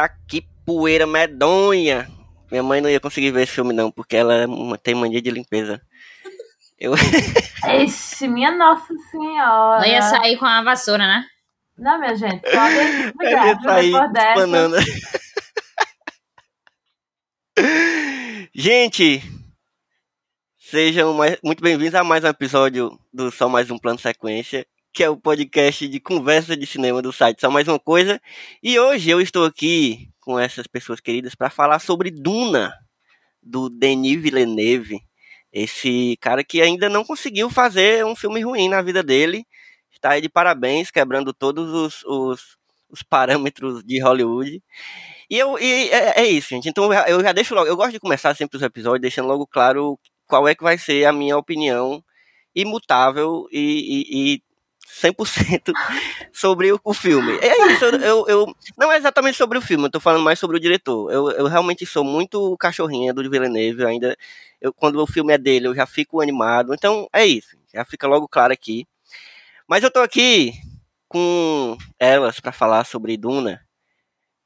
Eita, que poeira medonha! Minha mãe não ia conseguir ver esse filme, não, porque ela tem mania de limpeza. Eu... Ixi, minha Nossa Senhora! Não ia sair com a vassoura, né? Não, minha gente, podem cuidar, ia sair banana. gente, sejam mais, muito bem-vindos a mais um episódio do Só Mais Um Plano Sequência que é o podcast de conversa de cinema do site Só Mais Uma Coisa. E hoje eu estou aqui com essas pessoas queridas para falar sobre Duna, do Denis Villeneuve. Esse cara que ainda não conseguiu fazer um filme ruim na vida dele. Está aí de parabéns, quebrando todos os, os, os parâmetros de Hollywood. E, eu, e é, é, isso, gente. Então eu já deixo logo. Eu gosto de começar sempre os episódios deixando logo claro qual é que vai ser a minha opinião imutável e, e, e 100% sobre o, o, filme. É isso, eu, eu, não é exatamente sobre o filme, eu tô falando mais sobre o diretor. Eu, eu realmente sou muito cachorrinha do Villeneuve, ainda eu, quando o filme é dele, eu já fico animado. Então, é isso, já fica logo claro aqui. Mas eu tô aqui com elas para falar sobre Duna.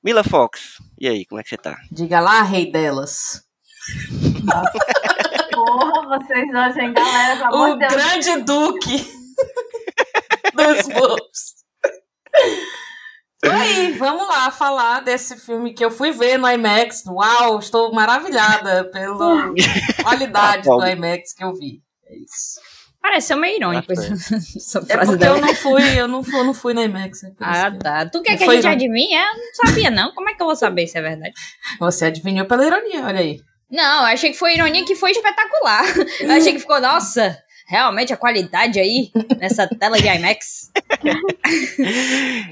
Mila Fox, e aí, como é que você tá? Diga lá, rei delas. Porra, vocês hoje, hein, galera? O grande duque dos bobos. aí, vamos lá falar desse filme que eu fui ver no IMAX. Uau, estou maravilhada pela qualidade do IMAX que eu vi. É isso. Pareceu meio irônico essa é frase é porque eu não fui, eu não fui, eu não fui na IMAX. É ah, tá. Tu quer que a gente adivinhe? Eu não sabia, não. Como é que eu vou saber se é verdade? Você adivinhou pela ironia, olha aí. Não, achei que foi ironia que foi espetacular. Eu achei que ficou, nossa, realmente a qualidade aí nessa tela de IMAX.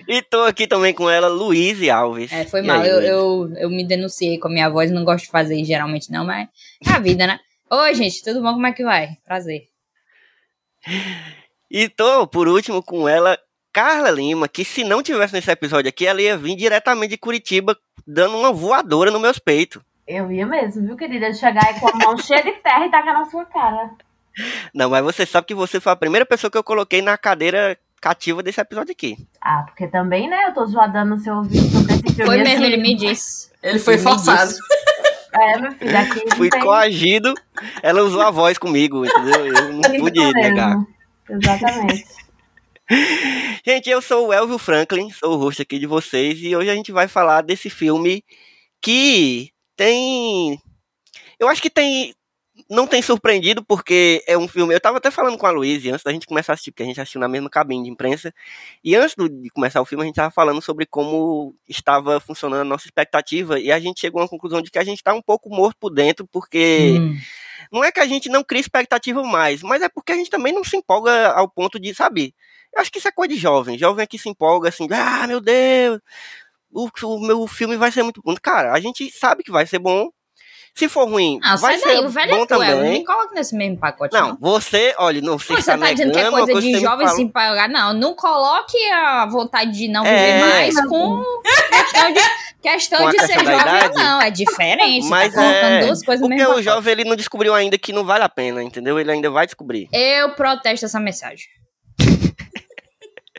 e tô aqui também com ela, Luiz Alves. É, foi e mal. Aí, eu, eu, eu, me denunciei com a minha voz, não gosto de fazer geralmente não, mas é a vida, né? Oi, gente, tudo bom? Como é que vai? Prazer. E tô, por último, com ela, Carla Lima, que se não tivesse nesse episódio aqui, ela ia vir diretamente de Curitiba, dando uma voadora nos meus peitos. Eu ia mesmo, viu, querida? Chegar aí com a mão cheia de terra e tacar na sua cara. Não, mas você sabe que você foi a primeira pessoa que eu coloquei na cadeira cativa desse episódio aqui. Ah, porque também, né? Eu tô zoadando no seu ouvido sobre esse filme. Foi mesmo, assim. ele me disse. Ele foi ele forçado. É, meu filho, aqui Fui tem... coagido, ela usou a voz comigo, entendeu? Eu não pude negar. Exatamente. Gente, eu sou o Elvio Franklin, sou o host aqui de vocês, e hoje a gente vai falar desse filme que tem. Eu acho que tem não tem surpreendido, porque é um filme. Eu tava até falando com a Luísa antes da gente começar a assistir, porque a gente assistiu na mesma cabine de imprensa. E antes de começar o filme, a gente tava falando sobre como estava funcionando a nossa expectativa. E a gente chegou uma conclusão de que a gente tá um pouco morto por dentro, porque. Hum. Não é que a gente não cria expectativa mais, mas é porque a gente também não se empolga ao ponto de, sabe? Eu acho que isso é coisa de jovem. Jovem é que se empolga assim, ah, meu Deus, o, o meu filme vai ser muito bom. Cara, a gente sabe que vai ser bom, se for ruim, ah, vai ser daí, o velho bom é também. Não me coloca nesse mesmo pacote. Não, não. você, olha, não sei se você tá, tá dizendo que é coisa, coisa de jovem se empolgar. Não, não coloque a vontade de não viver é, mais com questão de, questão de ser jovem idade, não. É diferente. Mas tá é, duas coisas porque o jovem ele não descobriu ainda que não vale a pena, entendeu? Ele ainda vai descobrir. Eu protesto essa mensagem.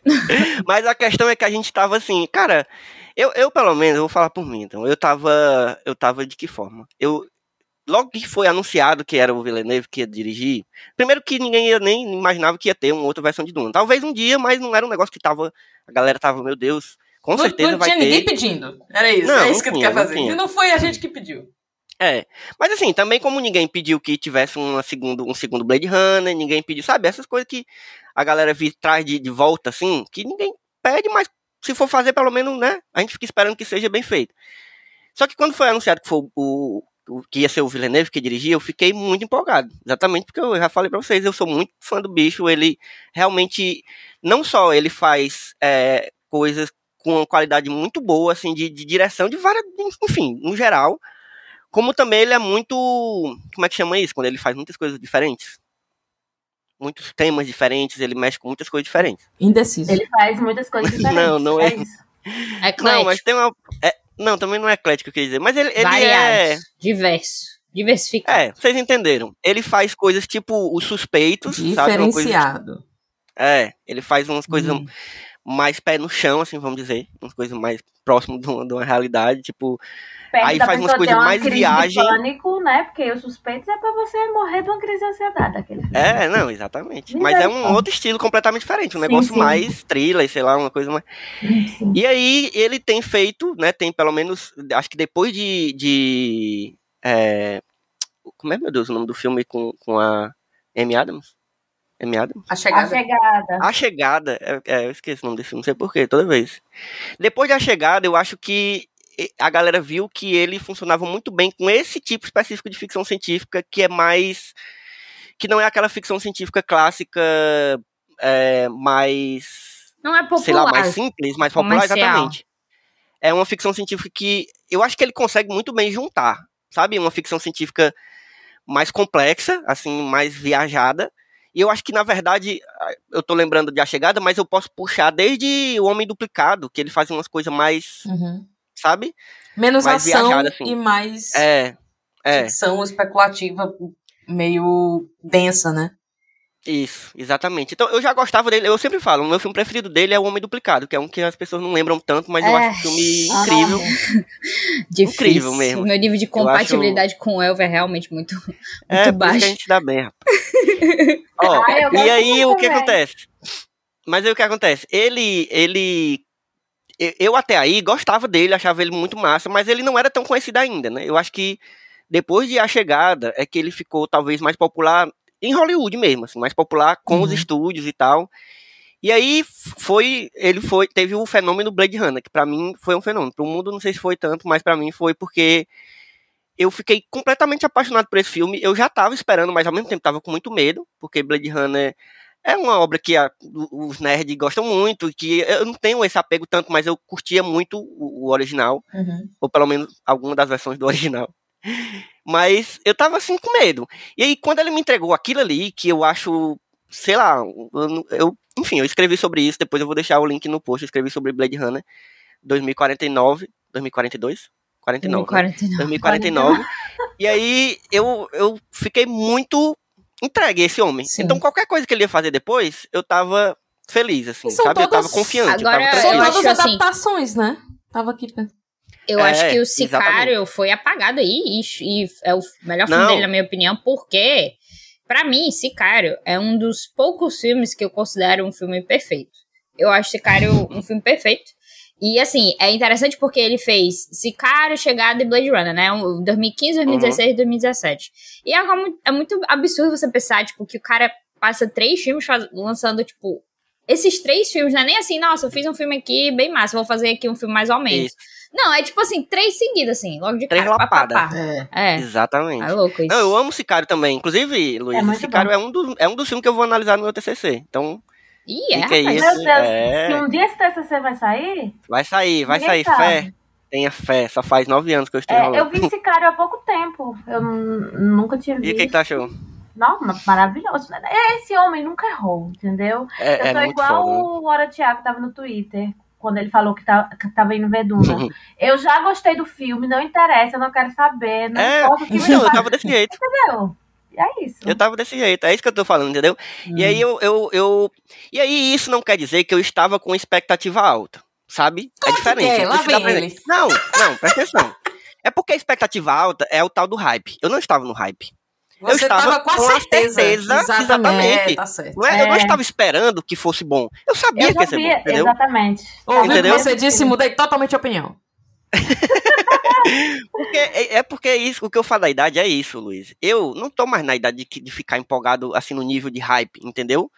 Mas a questão é que a gente tava assim, cara, eu, eu, pelo menos, eu vou falar por mim, então. Eu tava. Eu tava de que forma? Eu. Logo que foi anunciado que era o Villeneuve que ia dirigir, primeiro que ninguém ia, nem imaginava que ia ter uma outra versão de Duna. Talvez um dia, mas não era um negócio que tava. A galera tava, meu Deus, com não, certeza não vai ter. Não tinha ninguém pedindo. Era isso. Não, é isso que tu quer fazer. E não foi a gente que pediu. É, mas assim, também como ninguém pediu que tivesse uma segundo, um segundo Blade Runner, ninguém pediu, sabe, essas coisas que a galera vi, traz de, de volta, assim, que ninguém pede, mas se for fazer, pelo menos, né? A gente fica esperando que seja bem feito. Só que quando foi anunciado que foi o, o que ia ser o Villeneuve que dirigia, eu fiquei muito empolgado. Exatamente porque eu já falei para vocês, eu sou muito fã do bicho. Ele realmente, não só ele faz é, coisas com uma qualidade muito boa, assim, de, de direção, de várias, enfim, no geral, como também ele é muito, como é que chama isso? Quando ele faz muitas coisas diferentes muitos temas diferentes, ele mexe com muitas coisas diferentes. Indeciso. Ele faz muitas coisas diferentes. não, não é. é isso. Eclético. Não, mas tem uma. É, não, também não é eclético, eu queria dizer. Mas ele, ele é. Diverso. Diversificado. É, vocês entenderam. Ele faz coisas tipo os suspeitos. Diferenciado. Sabe, é, ele faz umas coisas. Hum. Mais pé no chão, assim, vamos dizer, umas coisas mais próximo de uma, de uma realidade, tipo, Perto aí faz umas coisas uma mais viagem. Pânico, né? Porque os suspeitos é pra você morrer de uma crise de ansiedade. Aquele filme. É, não, exatamente. Mas é um outro estilo completamente diferente, um Sim, negócio sim. mais thriller, sei lá, uma coisa mais. Sim. E aí ele tem feito, né? Tem pelo menos, acho que depois de. de é, como é, meu Deus, o nome do filme com, com a Amy Adams? Amy Adams? A A chegada. chegada. A Chegada, é, é, eu esqueci o nome desse filme, não sei porquê, toda vez. Depois da Chegada, eu acho que a galera viu que ele funcionava muito bem com esse tipo específico de ficção científica, que é mais. que não é aquela ficção científica clássica é, mais. Não é popular. sei lá, mais simples, mais popular, Comercial. exatamente. É uma ficção científica que eu acho que ele consegue muito bem juntar, sabe? Uma ficção científica mais complexa, assim, mais viajada. E eu acho que, na verdade, eu tô lembrando de A Chegada, mas eu posso puxar desde O Homem Duplicado, que ele faz umas coisas mais, Uhum. sabe? Menos Mais ação viajada, assim. e mais É, é, ficção especulativa meio densa, né? isso, exatamente. Então, eu já gostava dele, eu sempre falo, o meu filme preferido dele é O Homem Duplicado, que é um que as pessoas não lembram tanto, mas eu É. acho um filme Ah, incrível. Difícil. Incrível mesmo. O meu nível de acho- compatibilidade com o Elver é realmente muito, muito É, isso que baixo. a gente dá bem, rapaz. Ó, e aí o que acontece? Mas aí o que acontece? Ele, ele, eu- até aí gostava dele, achava ele muito massa, mas ele não era tão conhecido ainda, né? Eu acho que depois de A Chegada é que ele ficou talvez mais popular em Hollywood mesmo, assim, mais popular com os Uhum. estúdios e tal. E aí foi, ele foi, teve o fenômeno Blade Runner, que pra mim foi um fenômeno. Pro mundo não sei se foi tanto, mas pra mim foi porque eu fiquei completamente apaixonado por esse filme. Eu já tava esperando, mas ao mesmo tempo tava com muito medo, porque Blade Runner é uma obra que a- os nerds gostam muito, que eu não tenho esse apego tanto, mas eu curtia muito o, o original, Uhum. ou pelo menos alguma das versões do original. Mas eu tava assim com medo. E aí, quando ele me entregou aquilo ali, que eu acho, sei lá, eu, eu- enfim, eu escrevi sobre isso, depois eu vou deixar o link no post, eu escrevi sobre Blade Runner 2049, 2042? 49. né? 49. 2049. e aí eu, eu fiquei muito entregue a esse homem. Sim. Então qualquer coisa que ele ia fazer depois, eu tava feliz, assim, são sabe? Eu tava todas- confiante, Agora, eu tava São todas assim- adaptações, né? Tava aqui. pensando. Eu É, acho que o exatamente. Sicário foi apagado aí e, e é o melhor filme Não. dele, na minha opinião, porque, pra mim, Sicário é um dos poucos filmes que eu considero um filme perfeito. Eu acho Sicário um filme perfeito. E, assim, é interessante porque ele fez Sicário, Chegada e Blade Runner, né? Um- 2015, 2016 e 2017. E é, algo muito- é muito absurdo você pensar, tipo, que o cara passa três filmes faz- lançando, tipo... Esses três filmes, não é nem assim, nossa, eu fiz um filme aqui bem massa, vou fazer aqui um filme mais ou menos. Isso, Não, é tipo assim, três seguidas, assim, logo de Três cara. pá, lapadas. É. É, exatamente. é louco isso. Não, eu amo Sicário também. Inclusive, Luiz, É Sicário bom. é um, dos, é um dos filmes que eu vou analisar no meu TCC. Então, Ih, é. Meu esse- Deus, é. se um dia esse TCC vai sair, vai sair, vai sair. sabe. Fé. Tenha fé. Só faz nove anos que eu estou é, enrolando. eu vi Sicário há pouco tempo. Eu nunca tinha E o visto. que, que tu achou? Não, mas maravilhoso. Esse homem nunca errou, entendeu? É, Eu é tô muito igual foda, né? o Hora Thiago tava no Twitter, quando ele falou que, tá, que tava indo ver Duna. eu já gostei do filme, não interessa, eu não quero saber. Não É, importa o que Não, eu tava desse jeito. entendeu? É isso. Eu tava desse jeito, é isso que eu tô falando, entendeu? E aí eu, eu, eu. E aí isso não quer dizer que eu estava com expectativa alta, sabe? é Claro que diferente. quer, lá Isso dá vem pra- ele. Não, não, presta atenção. É porque a expectativa alta é o tal do hype. Eu não estava no hype. Eu Você estava tava com a certeza. certeza, exatamente. exatamente. É, tá. Não é- Eu não É. estava esperando que fosse bom. Eu sabia Eu que ia ser bom, entendeu? exatamente. Ouviu o que você disse, mudei totalmente de opinião. Porque, é, é porque é isso, o que eu falo da idade é isso, Luiz. Eu não tô mais na idade de, de ficar empolgado assim no nível de hype, entendeu?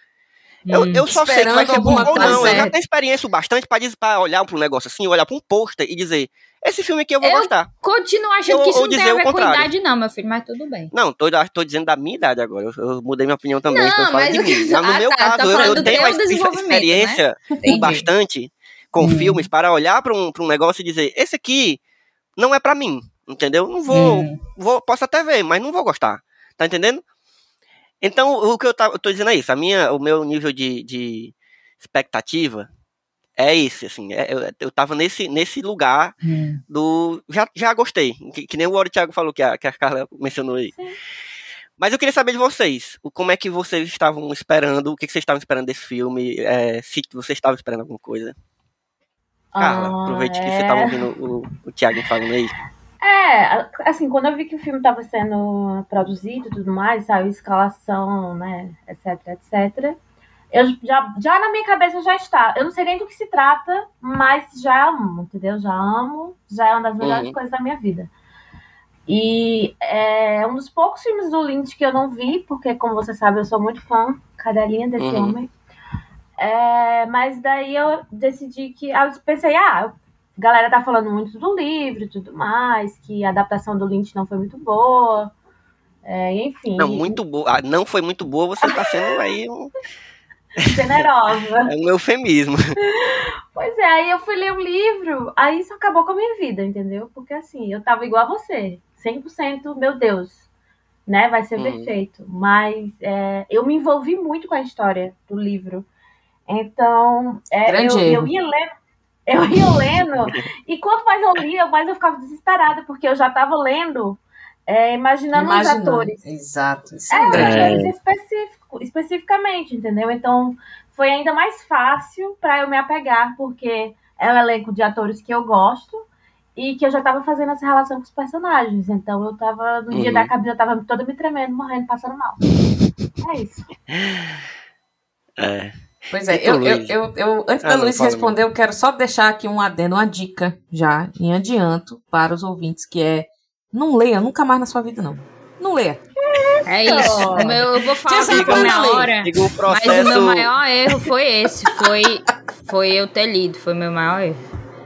Eu, Hum. eu só sei que vai ser bom ou não. Eu já tenho experiência o bastante pra olhar pra um negócio assim, olhar pra um pôster e dizer: esse filme aqui eu vou Eu- gostar. Continuo achando Ou- que isso não tem a ver com idade, não, meu filho, mas tudo bem. Não, tô, tô dizendo da minha idade agora. Eu, eu mudei minha opinião também. Não, então eu mas que-. Mas no Ah, meu tá, caso, eu, eu tenho né? experiência Entendi. bastante com Hum. filmes para olhar pra um, pra um negócio e dizer: esse aqui não é pra mim, entendeu? Não vou, Hum. vou, posso até ver, mas não vou gostar. Tá entendendo? Então, o que eu, tá, eu tô dizendo é isso. A minha, o meu nível de, de expectativa é esse, assim. é- eu, eu tava nesse, nesse lugar Hum. do. Já, já gostei. Que, que nem o Oro Thiago falou que a, que a Carla mencionou aí. Sim. Mas eu queria saber de vocês, como é que vocês estavam esperando, o que vocês estavam esperando desse filme, é, se vocês estavam esperando alguma coisa. Carla, ah, aproveite é... que você estava ouvindo o, o Thiago falando aí. É, assim, quando eu vi que o filme estava sendo produzido e tudo mais, saiu escalação, né, etc, etc, eu já, já na minha cabeça já está. Eu não sei nem do que se trata, mas já amo, entendeu? Já amo, já é uma das melhores uhum. coisas da minha vida. E é um dos poucos filmes do Lynch que eu não vi, porque, como você sabe, eu sou muito fã, cadelinha desse uhum. homem. É, mas daí eu decidi que. Eu pensei, ah, a galera tá falando muito do livro e tudo mais, que a adaptação do Lynch não foi muito boa. É, enfim. Não, muito boa. Ah, não foi muito boa, você tá sendo aí um. Generosa. É um eufemismo. Pois é, aí eu fui ler o livro, aí isso acabou com a minha vida, entendeu? Porque assim, eu tava igual a você. 100%, meu Deus, né? Vai ser uhum. perfeito. Mas é, eu me envolvi muito com a história do livro. Então, é, eu, eu, ia lendo, eu ia lendo, e quanto mais eu lia, mais eu ficava desesperada, porque eu já estava lendo, é, imaginando, imaginando os atores. Exato. É, é. específico, especificamente, entendeu? Então, foi ainda mais fácil para eu me apegar, porque é um elenco de atores que eu gosto, e que eu já tava fazendo essa relação com os personagens. Então eu tava, no uhum. dia da cabine, eu tava toda me tremendo, morrendo, passando mal. É isso. É. Pois é, eu, eu, eu, eu, antes ah, da Luiz responder, eu quero só deixar aqui um adendo, uma dica já, em adianto, para os ouvintes, que é não leia nunca mais na sua vida, não. Não leia. É isso. O meu, eu vou falar com minha hora. Mas o meu maior erro foi esse. Foi, foi eu ter lido. Foi o meu maior erro.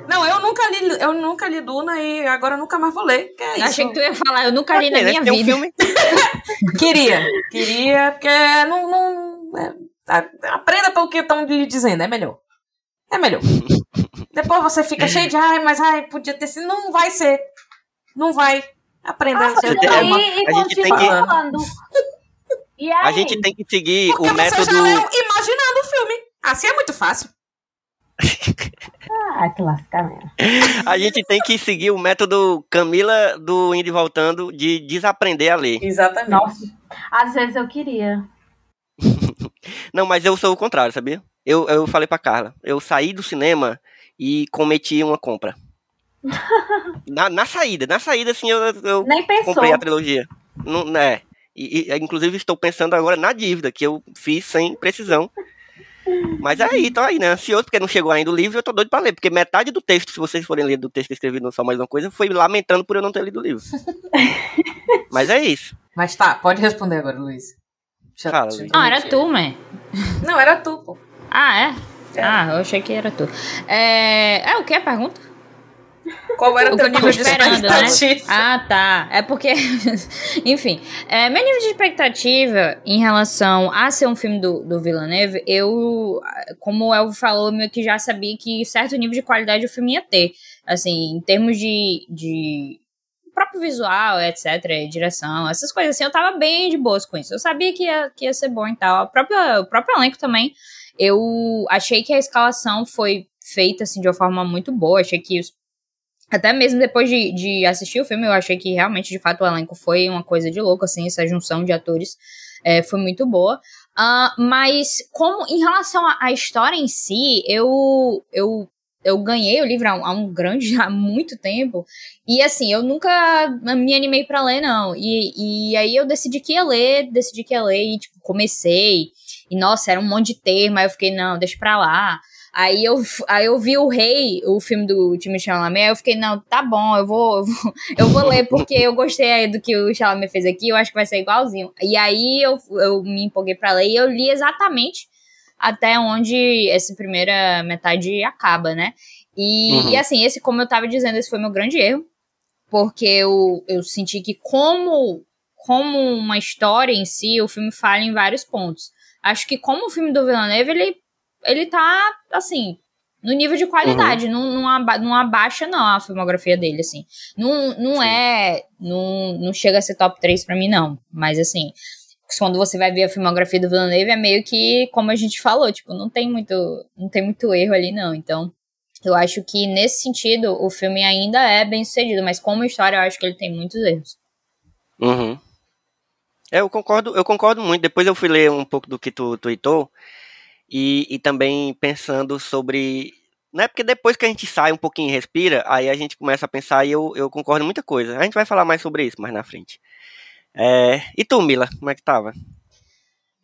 Não, eu nunca li, eu nunca li Duna e agora nunca mais vou ler. Que é Achei que tu ia falar, eu nunca li na minha vida. Um filme. queria, queria, porque não. não é, aprenda pelo que estão lhe dizendo, é melhor. É melhor. Depois você fica cheio de, ai, mas ai, podia ter sido. Não vai ser. Não vai. Aprenda. Ah, você tem, uma... a gente tem que. A gente tem que seguir Porque o método. Já imaginando o filme. Assim é muito fácil. Ah, que lascamento. A gente tem que seguir o método Camila do Indo e Voltando de desaprender a ler. Exatamente. Nossa, às vezes eu queria. Não, mas eu sou o contrário, sabia? Eu, eu falei pra Carla, eu saí do cinema e cometi uma compra. na, na saída, na saída, assim, eu, eu Nem pensou. comprei a trilogia. Não, né? E, e, inclusive, estou pensando agora na dívida que eu fiz sem precisão. Mas aí, tô aí, né? Ansioso, porque não chegou ainda o livro, eu tô doido pra ler. Porque metade do texto, se vocês forem ler do texto que eu escrevi no Só Mais Uma Coisa, foi lamentando por eu não ter lido o livro. Mas é isso. Mas tá, pode responder agora, Luiz. Já, Fala, Luiz. Ah, era tu, mãe. Não, era tu, pô. Ah, é? é? Ah, eu achei que era tu. É, é o que a pergunta? Qual era o teu nível de né? expectativa? Né? Ah, tá. É porque, enfim, é, meu nível de expectativa em relação a ser um filme do, do Villeneuve, eu, como o Elvio falou, meio que já sabia que certo nível de qualidade o filme ia ter. Assim, em termos de, de próprio visual, etc, direção, essas coisas assim, eu tava bem de boas com isso. Eu sabia que ia, que ia ser bom e tal. A própria, o próprio elenco também, eu achei que a escalação foi feita, assim, de uma forma muito boa. Achei que os até mesmo depois de, de assistir o filme, eu achei que realmente, de fato, o elenco foi uma coisa de louco, assim, essa junção de atores é, foi muito boa. Uh, mas, como em relação à história em si, eu, eu, eu ganhei o livro há um, há um grande, há muito tempo. E assim, eu nunca me animei para ler, não. E, e aí eu decidi que ia ler, decidi que ia ler e, tipo, comecei. E, nossa, era um monte de termo, aí eu fiquei, não, deixa pra lá. Aí eu, aí eu vi o Rei, o filme do Timothée Chalamet, aí eu fiquei, não, tá bom, eu vou, eu vou, eu vou ler, porque eu gostei do que o Chalamet fez aqui, eu acho que vai ser igualzinho. E aí eu, eu me empolguei pra ler e eu li exatamente até onde essa primeira metade acaba, né? E, uhum. e assim, esse, como eu tava dizendo, esse foi meu grande erro, porque eu, eu senti que como, como uma história em si, o filme falha em vários pontos. Acho que como o filme do Villeneuve, ele ele tá, assim, no nível de qualidade. Uhum. Não, não, aba, não abaixa, não, a filmografia dele, assim. Não, não é. Não, não chega a ser top 3 pra mim, não. Mas, assim, quando você vai ver a filmografia do Villeneuve, é meio que, como a gente falou, tipo, não tem muito, não tem muito erro ali, não. Então, eu acho que, nesse sentido, o filme ainda é bem sucedido. Mas, como história, eu acho que ele tem muitos erros. Uhum. É, eu concordo, eu concordo muito. Depois eu fui ler um pouco do que tu tweetou e, e também pensando sobre. Não é porque depois que a gente sai um pouquinho e respira, aí a gente começa a pensar e eu, eu concordo muita coisa. A gente vai falar mais sobre isso mais na frente. É, e tu, Mila, como é que tava?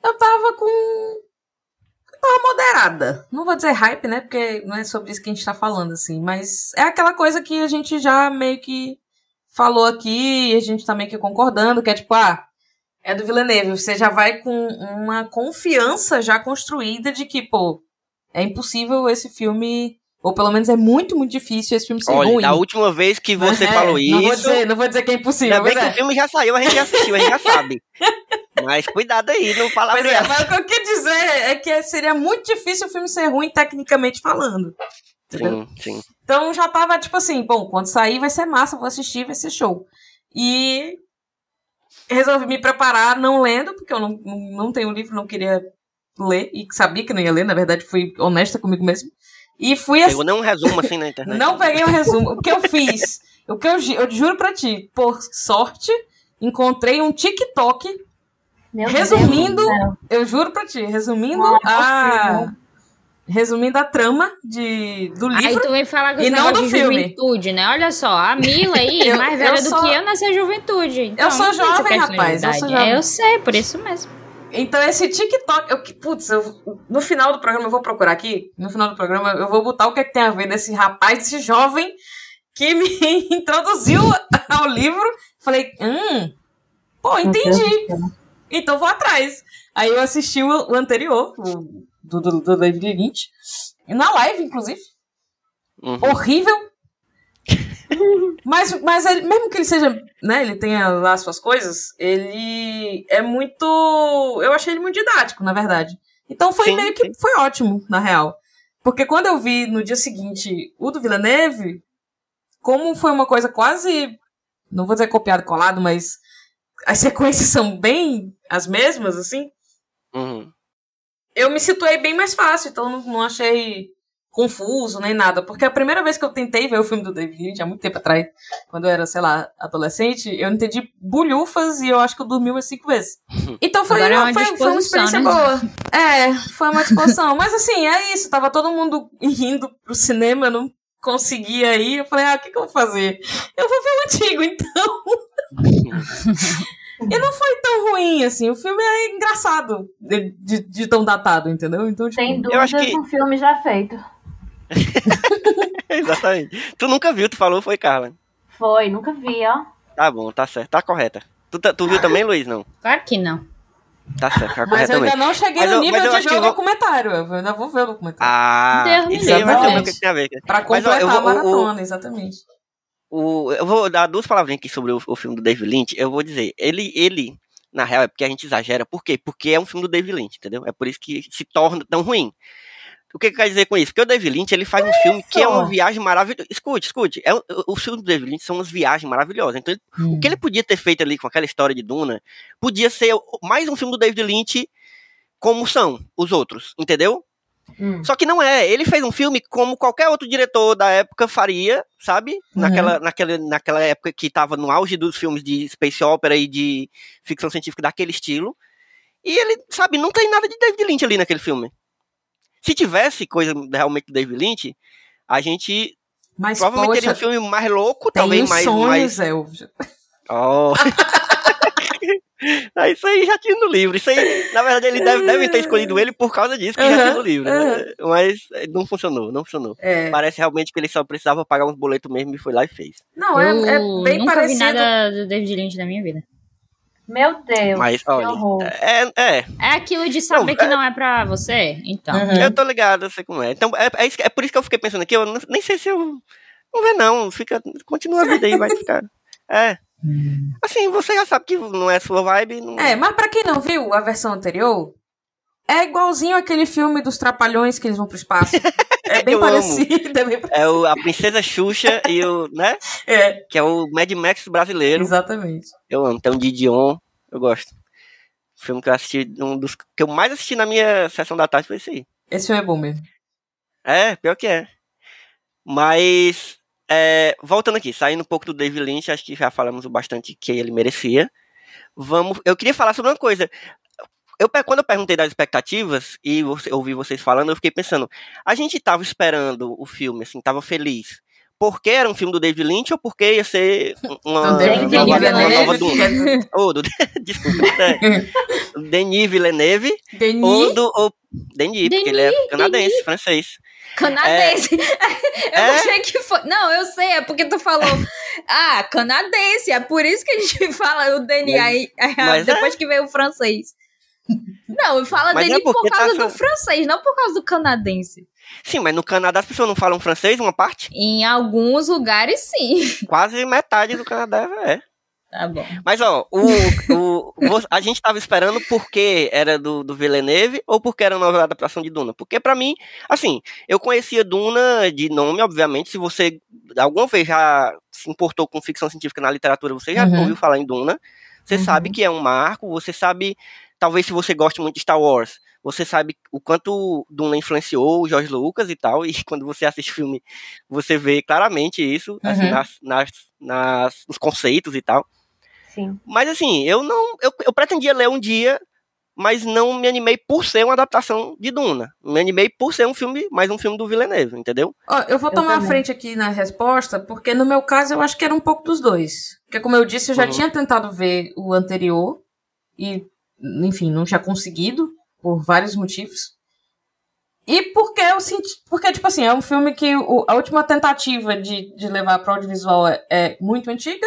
Eu tava com. Eu tava moderada. Não vou dizer hype, né? Porque não é sobre isso que a gente tá falando, assim. Mas é aquela coisa que a gente já meio que falou aqui e a gente tá meio que concordando, que é tipo, ah, é do Villeneuve. Você já vai com uma confiança já construída de que, pô, é impossível esse filme. Ou pelo menos é muito, muito difícil esse filme ser Olha, ruim. da última vez que você É, falou isso. Não vou, dizer, não vou dizer que é impossível. Ainda bem que é. o filme já saiu, a gente já assistiu, a gente já sabe. Mas cuidado aí, não Pois palavra é, mas o que eu quero dizer é que seria muito difícil o filme ser ruim tecnicamente falando. Entendeu? Sim, sim. Então já tava tipo assim, bom, quando sair vai ser massa, vou assistir, vai ser show. E resolvi me preparar não lendo, porque eu não, não tenho livro, não queria ler, e sabia que não ia ler, na verdade fui honesta comigo mesmo. E fui assim, Pegou nem um resumo assim na internet. não peguei o resumo. O que eu fiz? O que eu, eu juro pra ti, por sorte, encontrei um TikTok Meu Resumindo, Deus do céu. Eu juro pra ti, resumindo a. possível. Resumindo a trama de, do Aí livro. tu vem falar com E esse não do de filme. juventude, né? Olha só, a Mila aí, Eu- mais velha do sou- que eu, nessa juventude. Então, Eu sou jovem, rapaz, eu sou jovem. É, eu sei, por isso mesmo. Então, esse TikTok. Eu, que- putz, eu- no final do programa, eu vou procurar aqui. No final do programa, eu vou botar o que, é que tem a ver desse rapaz, desse jovem que me introduziu ao livro. Falei, hum, pô, entendi. céu. Então vou atrás. Aí eu assisti o, o anterior, o, do, do, do David Lynch. Na live, inclusive. Uhum. horrível. Mas mas ele, mesmo que ele seja, né, ele tenha lá suas coisas, ele é muito, eu achei ele muito didático, na verdade. Então foi Sim, meio que sim. foi ótimo, na real. Porque quando eu vi no dia seguinte o do Villeneuve, como foi uma coisa quase, não vou dizer copiado e colado, mas as sequências são bem as mesmas, assim, Uhum. eu me situei bem mais fácil, então não, não achei confuso nem nada. Porque a primeira vez que eu tentei ver o filme do David Lynch, há muito tempo atrás, quando eu era, sei lá, adolescente, eu entendi bulhufas e eu acho que eu dormi umas cinco vezes. Então foi, é uma, uma foi, foi uma experiência né? boa. É, foi uma disposição. Mas assim, é isso, tava todo mundo indo pro cinema, eu não conseguia ir. Eu falei, ah, o que, que eu vou fazer? Eu vou ver o antigo, então. E não foi tão ruim, assim. O filme é engraçado de, de, de tão datado, entendeu? Então, tipo, Sem Eu acho dúvidas, que- um filme já feito. Exatamente. Tu nunca viu, tu falou, foi Carla. Foi, nunca vi, ó. Tá bom, tá certo, tá correta. Tu, tá- tu viu também, Luiz? Não. Claro que não. Tá certo, tá Mas eu ainda não cheguei Mas no eu- nível de ver o vou- documentário. Eu ainda vou ver o documentário. Ah, Deus isso aí vai ter o que tem a ver. pra mas, ó, completar vou- a o- maratona, exatamente. O, eu vou dar duas palavrinhas aqui sobre o, o filme do David Lynch. Eu vou dizer, ele, ele, na real, é porque a gente exagera. Por quê? Porque é um filme do David Lynch, entendeu? É por isso que se torna tão ruim. O que, que quer dizer com isso? Porque o David Lynch, ele faz um filme que é uma viagem maravilhosa. Escute, escute. É, os filmes do David Lynch são umas viagens maravilhosas. Então, ele- o que ele podia ter feito ali com aquela história de Duna, podia ser mais um filme do David Lynch como são os outros, entendeu? Hum. Só que não é. Ele fez um filme como qualquer outro diretor da época faria, sabe? Uhum. Naquela, naquela, naquela época que tava no auge dos filmes de space opera e de ficção científica daquele estilo. E ele, sabe, não tem nada de David Lynch ali naquele filme. Se tivesse coisa realmente do David Lynch, a gente Mas, provavelmente teria um poxa, filme mais louco, tem talvez mais. sonhos, mais... Elvio. Oh. Ah, isso aí já tinha no livro. Isso aí, na verdade, ele deve, deve ter escolhido ele por causa disso, que já tinha no Uhum, livro. né? Mas eh, não funcionou, não funcionou. É. Parece realmente que ele só precisava pagar uns boletos mesmo e foi lá e fez. Não, eu é, é bem nunca parecido. vi nada do David Lynch na minha vida. Meu Deus, Mas, que olha, horror. é, é, É aquilo de saber Não, que não é pra você? Então. Uhum. eu tô ligado, eu sei como é. Então, é, é, é por isso que eu fiquei pensando aqui, eu não- nem sei se eu. Não vê, não. Fica, continua a vida aí, vai ficar. É. Assim, você já sabe que não é sua vibe. Não... É, mas pra quem não viu a versão anterior, é igualzinho aquele filme dos Trapalhões que eles vão pro espaço. É bem parecido. É, bem... É o, a Princesa Xuxa e o. né? é, Que é o Mad Max brasileiro. exatamente. Eu amo. Tem um Didion, eu gosto. O filme que eu assisti, um dos que eu mais assisti na minha sessão da tarde foi esse aí. Esse filme é bom mesmo. É, pior que é. Mas, é, voltando aqui, saindo um pouco do David Lynch, acho que já falamos o bastante que ele merecia. vamos. Eu queria falar sobre uma coisa. Eu, quando eu perguntei das expectativas e você, ouvi vocês falando, eu fiquei pensando, a gente tava esperando o filme, assim, tava feliz. Porque era um filme do David Lynch ou porque ia ser uma, uma, Denis uma, Villeneuve. nova Duna? ou do, desculpa, é. Denis Villeneuve ou Denis? do ou, Denis, porque ele é canadense, francês. Canadense. eu É? achei que foi. Não, eu sei, é porque tu falou. ah, canadense. É por isso que a gente fala o Denis. Mas- Aí, mas depois que veio o francês. Não, fala Mas é Denis por tá causa fa- do francês, não por causa do canadense. Sim, mas no Canadá as pessoas não falam francês, uma parte? Em alguns lugares, sim. Quase metade do Canadá é. Tá bom. Mas, ó, o, o, a gente tava esperando porque era do, do Villeneuve ou porque era uma adaptação de Duna. Porque, pra mim, assim, eu conhecia Duna de nome, obviamente. Se você alguma vez já se importou com ficção científica na literatura, você já Uhum. ouviu falar em Duna. Você Uhum. sabe que é um marco, você sabe, talvez se você goste muito de Star Wars, você sabe o quanto Duna influenciou o George Lucas e tal, e quando você assiste o filme, você vê claramente isso, assim, Uhum. nas, nas, nas, nos conceitos e tal. Sim. Mas assim, eu não. Eu, eu pretendia ler um dia, mas não me animei por ser uma adaptação de Duna. Me animei por ser um filme, mais um filme do Villeneuve, entendeu? Ó, eu vou Eu tomar a frente aqui na resposta, porque no meu caso eu acho que era um pouco dos dois. Porque, como eu disse, eu já Uhum. tinha tentado ver o anterior e, enfim, não tinha conseguido, por vários motivos. E porque eu senti. Porque, tipo assim, é um filme que o- a última tentativa de, de levar para o audiovisual é, é muito antiga.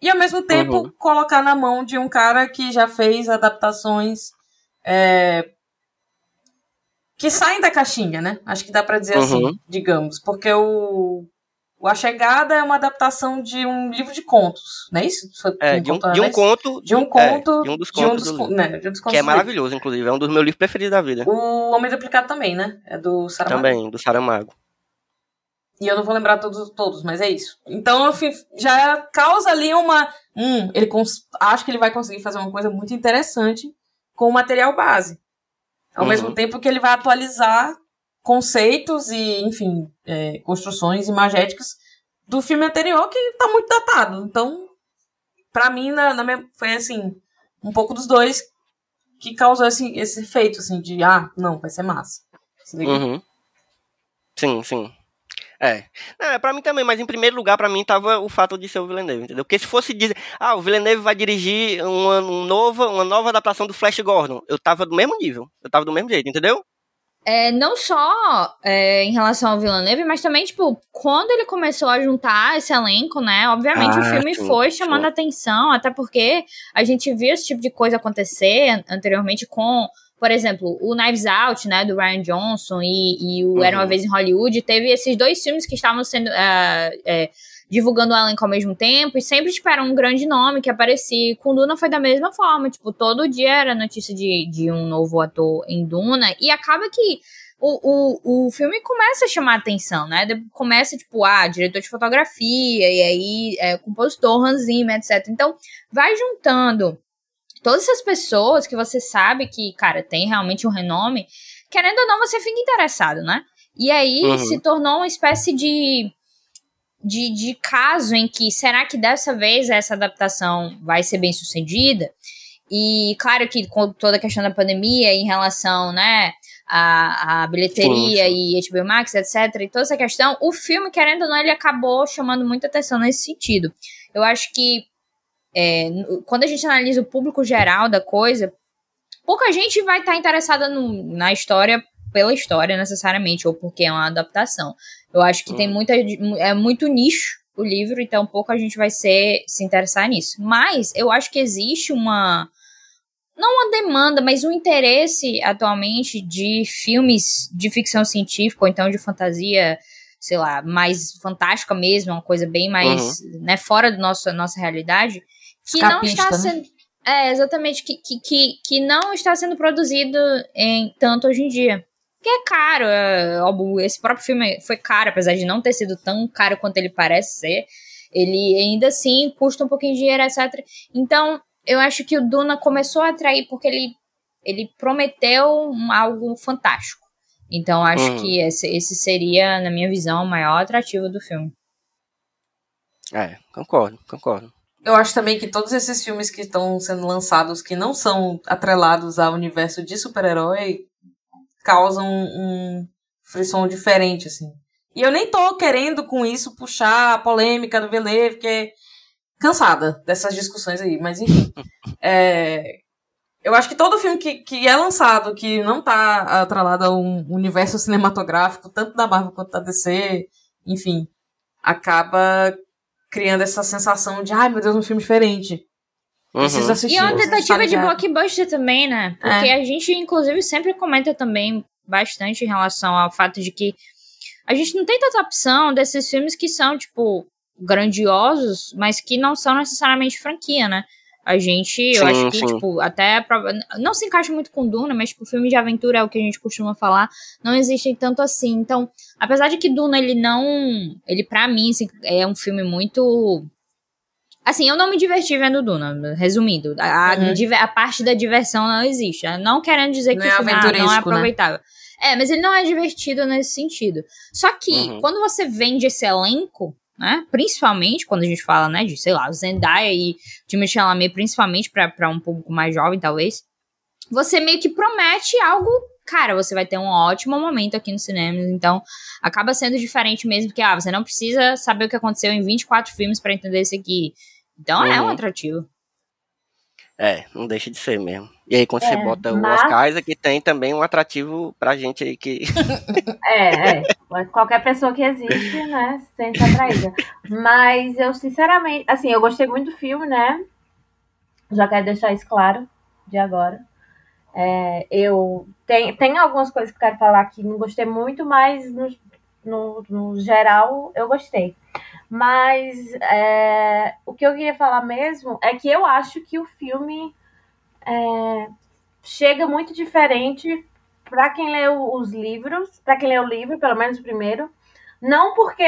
E ao mesmo tempo Uhum. colocar na mão de um cara que já fez adaptações é, que saem da caixinha, né? Acho que dá pra dizer Uhum. assim, digamos. Porque o A Chegada é uma adaptação de um livro de contos, não é isso? É, de um, de um vez? conto. De um é, conto. de um dos de um contos dos do né, de um dos contos Que é maravilhoso, inclusive. É um dos meus livros preferidos da vida. O Homem Duplicado também, né? É do Saramago. Também, do Saramago. E eu não vou lembrar todos, todos, mas é isso. Então eu fi- já causa ali uma. Hum, ele cons- acho que ele vai conseguir fazer uma coisa muito interessante com o material base. Ao Uhum. mesmo tempo que ele vai atualizar conceitos e, enfim, é, construções imagéticas do filme anterior que tá muito datado. Então, pra mim, na, na minha- foi assim, um pouco dos dois que causou esse, esse efeito, assim, de ah, não, vai ser massa. Se? Uhum. Sim, sim. É. É pra mim também, mas em primeiro lugar, pra mim, tava o fato de ser o Villeneuve, entendeu? Porque se fosse dizer, ah, o Villeneuve vai dirigir uma, um nova, uma nova adaptação do Flash Gordon, eu tava do mesmo nível. Eu tava do mesmo jeito, entendeu? É, não só é, em relação ao Villeneuve, mas também, tipo, quando ele começou a juntar esse elenco, né? Obviamente o Ah, filme sim, foi chamando sim. atenção, até porque a gente viu esse tipo de coisa acontecer an- anteriormente com, por exemplo, o Knives Out, né? Do Ryan Johnson e, e o Era Uma Uhum. Vez em Hollywood. Teve esses dois filmes que estavam sendo. é, divulgando o elenco ao mesmo tempo, e sempre era um grande nome que aparecia. E com Duna foi da mesma forma, tipo, todo dia era notícia de, de um novo ator em Duna, e acaba que o, o, o filme começa a chamar atenção, né? Começa, tipo, ah, diretor de fotografia, e aí é, compositor Hans Zimmer, etc. Então, vai juntando todas essas pessoas que você sabe que, cara, tem realmente um renome, querendo ou não, você fica interessado, né? E aí Uhum. se tornou uma espécie de de, de caso em que será que dessa vez essa adaptação vai ser bem sucedida? E claro que com toda a questão da pandemia em relação, né, à, à bilheteria Sim, e HBO Max, etc, e toda essa questão, o filme, querendo ou não, ele acabou chamando muita atenção nesse sentido. Eu acho que é, quando a gente analisa o público geral da coisa, pouca gente vai estar interessada no- na história pela história necessariamente, ou porque é uma adaptação. Eu acho que tem Uhum. muita. É muito nicho o livro, então pouca gente vai ser, se interessar nisso. Mas eu acho que existe uma. Não uma demanda, mas um interesse atualmente de filmes de ficção científica, ou então de fantasia, sei lá, mais fantástica mesmo, uma coisa bem mais né, fora da nossa, nossa realidade, que não Escapista, está né? sendo. É, exatamente, que, que, que, que não está sendo produzido em tanto hoje em dia. Que é caro, é, esse próprio filme foi caro, apesar de não ter sido tão caro quanto ele parece ser. Ele ainda assim custa um pouquinho de dinheiro, etc. Então, eu acho que o Duna começou a atrair porque ele, ele prometeu um- algo fantástico. Então, acho Uhum. que esse, esse seria, na minha visão, o maior atrativo do filme. É, concordo, concordo. Eu acho também que todos esses filmes que estão sendo lançados, que não são atrelados ao universo de super-herói, causam um frisson diferente, assim. E eu nem tô querendo com isso puxar a polêmica do Villeneuve, porque cansada dessas discussões aí, mas enfim. é, eu acho que todo filme que, que é lançado, que não tá atrelado a um universo cinematográfico, tanto da Marvel quanto da DC, enfim, acaba criando essa sensação de, ai meu Deus, um filme diferente. Uhum. assistir. E é uma tentativa de blockbuster também, né? Porque é. a gente, inclusive, sempre comenta também bastante em relação ao fato de que a gente não tem tanta opção desses filmes que são, tipo, grandiosos, mas que não são necessariamente franquia, né? A gente, eu sim, acho que, sim. tipo, até. Não se encaixa muito com Duna, mas, tipo, filme de aventura é o que a gente costuma falar. Não existem tanto assim. Então, apesar de que Duna, ele não. Ele, para mim, assim, é um filme muito. Assim, eu não me diverti vendo Duna, resumindo. A, uhum. a, a parte da diversão não existe. Não querendo dizer que não o filme é não é né? aproveitável. Né? É, mas ele não é divertido nesse sentido. Só que, uhum. quando você vende esse elenco, né? Principalmente quando a gente fala, né, de, sei lá, Zendaya e Timothée Chalamet, principalmente para um público mais jovem, talvez. Você meio que promete algo, cara, você vai ter um ótimo momento aqui no cinema, então acaba sendo diferente mesmo, porque ah, você não precisa saber o que aconteceu em 24 filmes para entender isso aqui. Então é um uhum. atrativo. É, não deixa de ser mesmo. E aí quando é, você bota mas... o Oscar Isaac, tem também um atrativo pra gente aí que... é, é. Qualquer pessoa que existe, né, se sente atraída. Mas eu, sinceramente, assim, eu gostei muito do filme, né? Já quero deixar isso claro de agora. É, eu tem, tem algumas coisas que eu quero falar que não gostei muito, mas no, no geral eu gostei. Mas é, o que eu queria falar mesmo é que eu acho que o filme é, chega muito diferente para quem leu os livros, para quem leu o livro, pelo menos o primeiro. Não porque,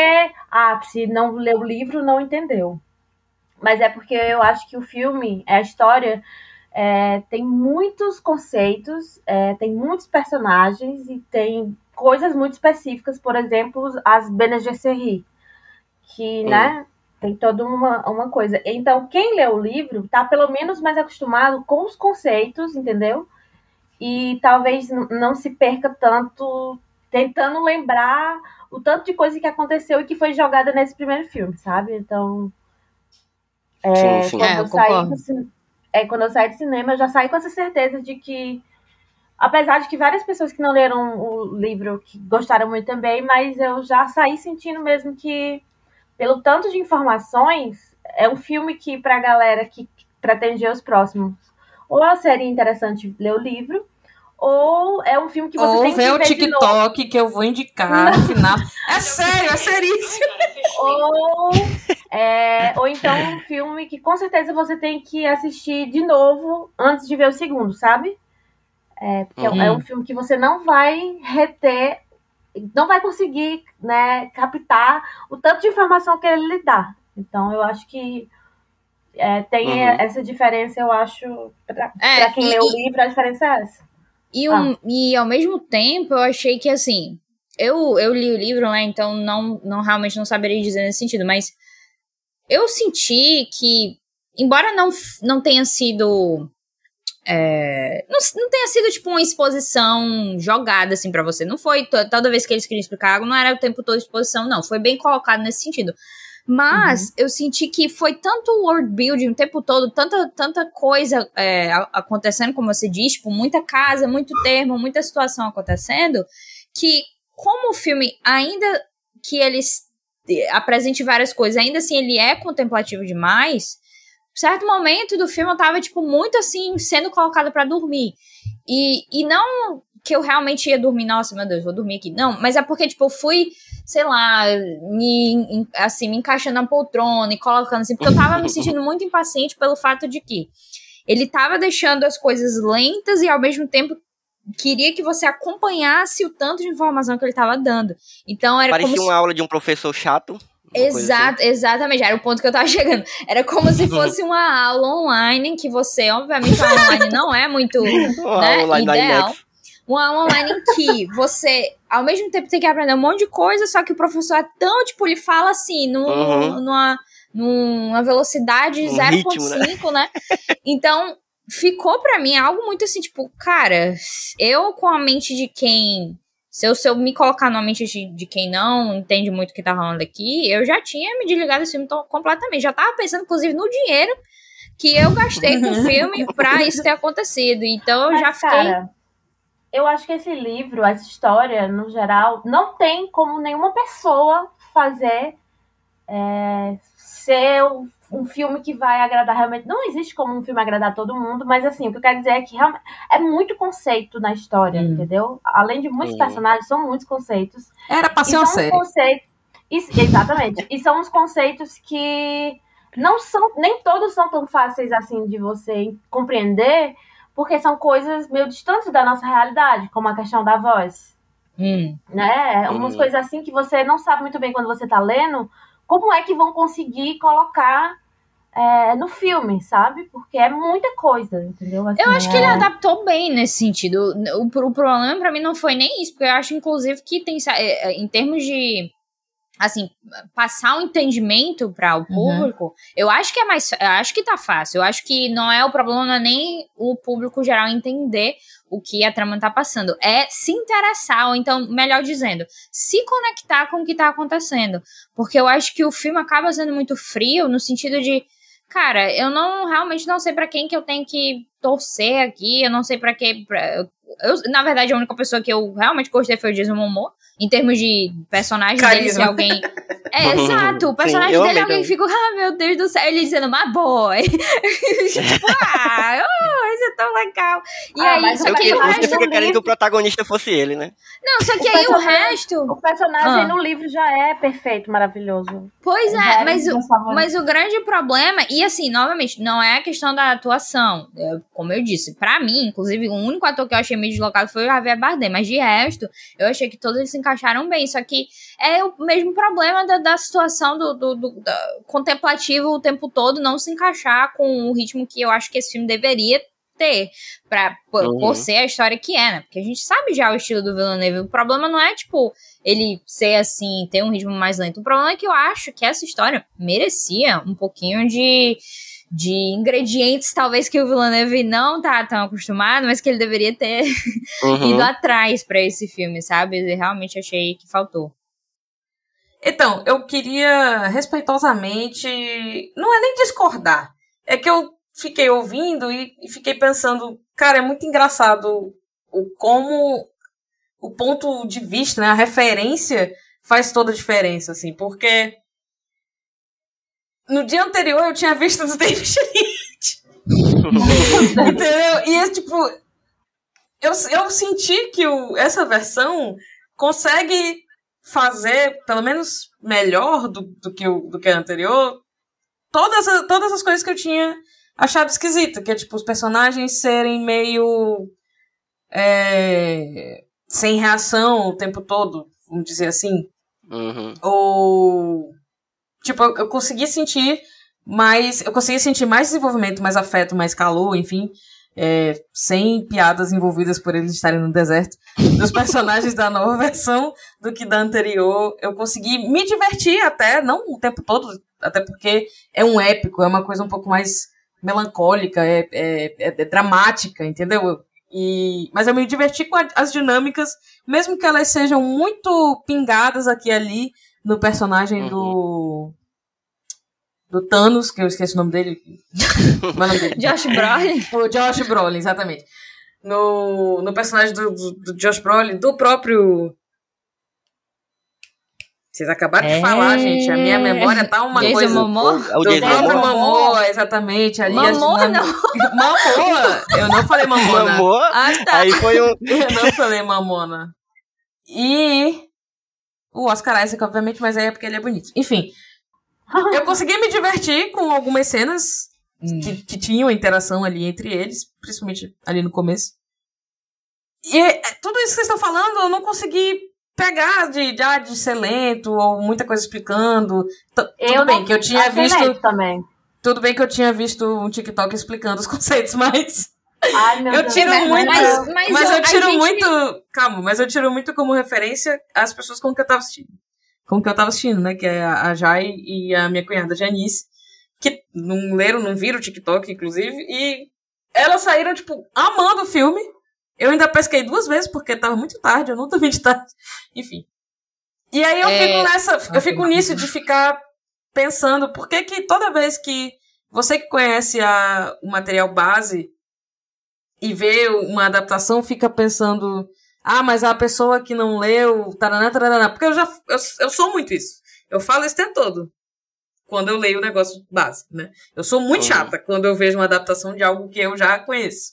ah, se não leu o livro, não entendeu. Mas é porque eu acho que o filme, a história, é, tem muitos conceitos, é, tem muitos personagens e tem coisas muito específicas, por exemplo, as Bene Gesserit que, hum. né, tem toda uma, uma coisa. Então, quem lê o livro tá pelo menos mais acostumado com os conceitos, entendeu? E talvez não se perca tanto tentando lembrar o tanto de coisa que aconteceu e que foi jogada nesse primeiro filme, sabe? Então, é, sim, sim. Quando, é, eu saí do, é, quando eu saí do cinema, eu já saí com essa certeza de que, apesar de que várias pessoas que não leram o livro que gostaram muito também, mas eu já saí sentindo mesmo que pelo tanto de informações, é um filme que, para a galera que pretende os próximos, ou seria interessante ler o livro, ou é um filme que você ou tem que ver o TikTok que eu vou indicar no final. É sério, é seríssimo. Ou, é, ou então um filme que com certeza você tem que assistir de novo antes de ver o segundo, sabe? É, porque uhum. é um filme que você não vai reter não vai conseguir né, captar o tanto de informação que ele lhe dá. Então, eu acho que é, tem uhum. essa diferença, eu acho, para é, quem lê o livro, a diferença é essa. E, um, ah. e ao mesmo tempo, eu achei que assim. Eu, eu li o livro, né? Então não, não realmente não saberia dizer nesse sentido, mas eu senti que, embora não, não tenha sido é, não, não tenha sido, tipo, uma exposição jogada, assim, para você. Não foi toda vez que eles queriam explicar algo, não era o tempo todo exposição, não. Foi bem colocado nesse sentido. Mas uhum. eu senti que foi tanto world building o tempo todo, tanta, tanta coisa é, acontecendo, como você diz, tipo, muita casa, muito termo, muita situação acontecendo, que como o filme, ainda que eles apresente várias coisas, ainda assim ele é contemplativo demais, certo momento do filme eu tava, tipo, muito assim, sendo colocada para dormir. E, e não que eu realmente ia dormir, nossa, meu Deus, vou dormir aqui. Não, mas é porque, tipo, eu fui, sei lá, me, assim, me encaixando na poltrona e colocando assim, porque eu tava me sentindo muito impaciente pelo fato de que ele tava deixando as coisas lentas e ao mesmo tempo queria que você acompanhasse o tanto de informação que ele tava dando. Então era Parecia como uma se... aula de um professor chato. Exato, assim. exatamente. Era o ponto que eu tava chegando. Era como se fosse uma aula online, que você, obviamente, a online não é muito né, ideal. Uma aula online em que você, ao mesmo tempo, tem que aprender um monte de coisa, só que o professor é tão, tipo, ele fala assim, num, uhum. numa, numa velocidade Um 0.5, ritmo, né? Então, ficou pra mim algo muito assim, tipo, cara, eu com a mente de quem. Se eu, se eu me colocar na mente de, de quem não entende muito o que tá rolando aqui, eu já tinha me desligado desse filme completamente. Já tava pensando, inclusive, no dinheiro que eu gastei com o filme pra isso ter acontecido. Então eu Mas, já fiquei. cara, eu acho que esse livro, essa história, no geral, não tem como nenhuma pessoa fazer é, ser um filme que vai agradar realmente. Não existe como um filme agradar todo mundo, mas assim, o que eu quero dizer é que realmente é muito conceito na história, Hum. entendeu? Além de muitos Hum. personagens, são muitos conceitos. Era pra ser são uma série. conceitos. Isso- exatamente. e são uns conceitos que não são. Nem todos são tão fáceis assim de você compreender, porque são coisas meio distantes da nossa realidade, como a questão da voz. Hum, Né? Umas Uhum. coisas assim que você não sabe muito bem quando você tá lendo, como é que vão conseguir colocar é, no filme, sabe? Porque é muita coisa, entendeu? Assim, Eu acho que é- ele adaptou bem nesse sentido. O, o problema pra mim não foi nem isso, porque eu acho, inclusive, que tem, é, é, em termos de, assim, passar um entendimento para o público, eu acho que é mais, eu acho que tá fácil. Eu acho que não é o problema, não é nem o público geral entender o que a trama tá passando, é se interessar, ou então, melhor dizendo, se conectar com o que tá acontecendo. Porque eu acho que o filme acaba sendo muito frio no sentido de Cara, eu não realmente não sei pra quem que eu tenho que torcer aqui, eu não sei pra que. Pra, eu, na verdade, a única pessoa que eu realmente gostei foi o Jason Momoa. Em termos de personagem dele, se Carisma. alguém. É, exato. O Sim, personagem eu dele, amei alguém também. fica, ah, meu Deus do céu. Ele dizendo, my boy. tipo, ah, oh, isso é tão legal. E Ah, aí, mas só Eu que que, mas você resto. fica querendo que o protagonista fosse ele, né? Não, só que O aí o resto. O personagem Ah. no livro já é perfeito, maravilhoso. Pois é, era mas o. Mas o grande problema, e assim, novamente, não é a questão da atuação. É, como eu disse, pra mim, inclusive, o único ator que eu achei meio deslocado foi o Javier Bardem, mas de resto, eu achei que todos eles se encaixaram bem. Só que é o mesmo problema da, da situação do, do, do- da- contemplativo o tempo todo não se encaixar com o ritmo que eu acho que esse filme deveria ter pra, por, Uhum. por ser a história que é, né? Porque a gente sabe já o estilo do Villeneuve. O problema não é, tipo, ele ser assim, ter um ritmo mais lento. O problema é que eu acho que essa história merecia um pouquinho de, de ingredientes, talvez que o Villeneuve não tá tão acostumado, mas que ele deveria ter Uhum. ido atrás pra esse filme, sabe? Eu realmente achei que faltou. Então, eu queria respeitosamente. Não é nem discordar. É que eu fiquei ouvindo e, e fiquei pensando, cara, é muito engraçado o como o ponto de vista, né, a referência faz toda a diferença, assim, porque no dia anterior eu tinha visto do David Lynch. Entendeu? E é tipo. Eu, eu senti que o, essa versão consegue fazer, pelo menos melhor do, do, que, o, do que a anterior, todas, as- todas as coisas que eu tinha achado esquisita. Que é tipo, os personagens serem meio. é, sem reação o tempo todo, vamos dizer assim Uhum. ou tipo eu, eu consegui sentir mais eu consegui sentir mais desenvolvimento mais afeto mais calor enfim é, sem piadas envolvidas por eles estarem no deserto. Dos personagens da nova versão do que da anterior eu consegui me divertir até não o tempo todo até porque é um épico é uma coisa um pouco mais melancólica é, é, é- é dramática entendeu? E, mas eu me diverti com a- as dinâmicas mesmo que elas sejam muito pingadas aqui e ali no personagem do. Do Thanos, que eu esqueci o nome dele. Como é o nome dele? Josh Brolin? O Josh Brolin, exatamente. No, no personagem do, do, do Josh Brolin, do próprio. Vocês acabaram de É. falar, gente. A minha memória tá uma Jason coisa. O Do Jason próprio. Momoa, exatamente. Ali as Momoa, dinâmicas- Momoa! Eu não falei Mamona. Mamou, Ah, tá. aí foi um. Eu não falei Mamona. E. O Oscar Isaac, obviamente, mas aí é porque ele é bonito. Enfim. Eu consegui me divertir com algumas cenas que, que tinham interação ali entre eles, principalmente ali no começo. E é, tudo isso que vocês estão falando, eu não consegui pegar de, de, ah, de ser lento ou muita coisa explicando. T- Eu tudo bem que eu tinha visto. também. Tudo bem que eu tinha visto um TikTok explicando os conceitos, mas. Ai, meu Eu Deus. tiro Mas- muito. mas- Mas, mas eu- tiro gente- muito. Calma, mas eu tiro muito como referência as pessoas com que eu tava assistindo. com que eu tava assistindo, né? Que é a Jai e a minha cunhada Janice, que não leram, não viram o TikTok, inclusive, e elas saíram, tipo, amando o filme. Eu ainda pesquei duas vezes, porque tava muito tarde, eu não dormi de tarde. Enfim. E aí eu é... fico nessa, eu fico nisso de ficar pensando, por que que toda vez que você que conhece a, o material base e vê uma adaptação, fica pensando, ah, mas a pessoa que não leu, taraná, taraná, porque eu já, eu, eu sou muito isso. Eu falo esse tempo todo. Quando eu leio o negócio básico, né? Eu sou muito uhum. chata quando eu vejo uma adaptação de algo que eu já conheço.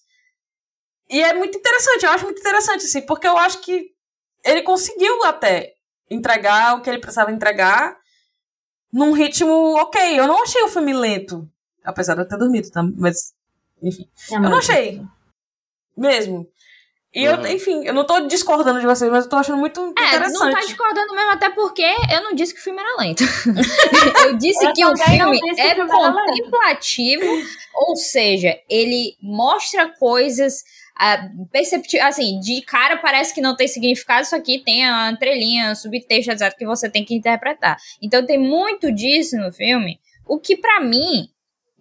E é muito interessante, eu acho muito interessante, assim, porque eu acho que ele conseguiu até entregar o que ele precisava entregar num ritmo ok. Eu não achei o filme lento, apesar de eu ter dormido, tá? mas enfim. É eu não achei. Mesmo. E uhum. eu, enfim, eu não tô discordando de vocês, mas eu tô achando muito é, interessante. Não tá discordando mesmo, até porque eu não disse que o filme era lento. eu disse eu que o filme é filme contemplativo, ou seja, ele mostra coisas uh, perceptíveis. Assim, de cara parece que não tem significado, isso aqui tem a entrelinha, subtexto exato que você tem que interpretar. Então tem muito disso no filme, o que para mim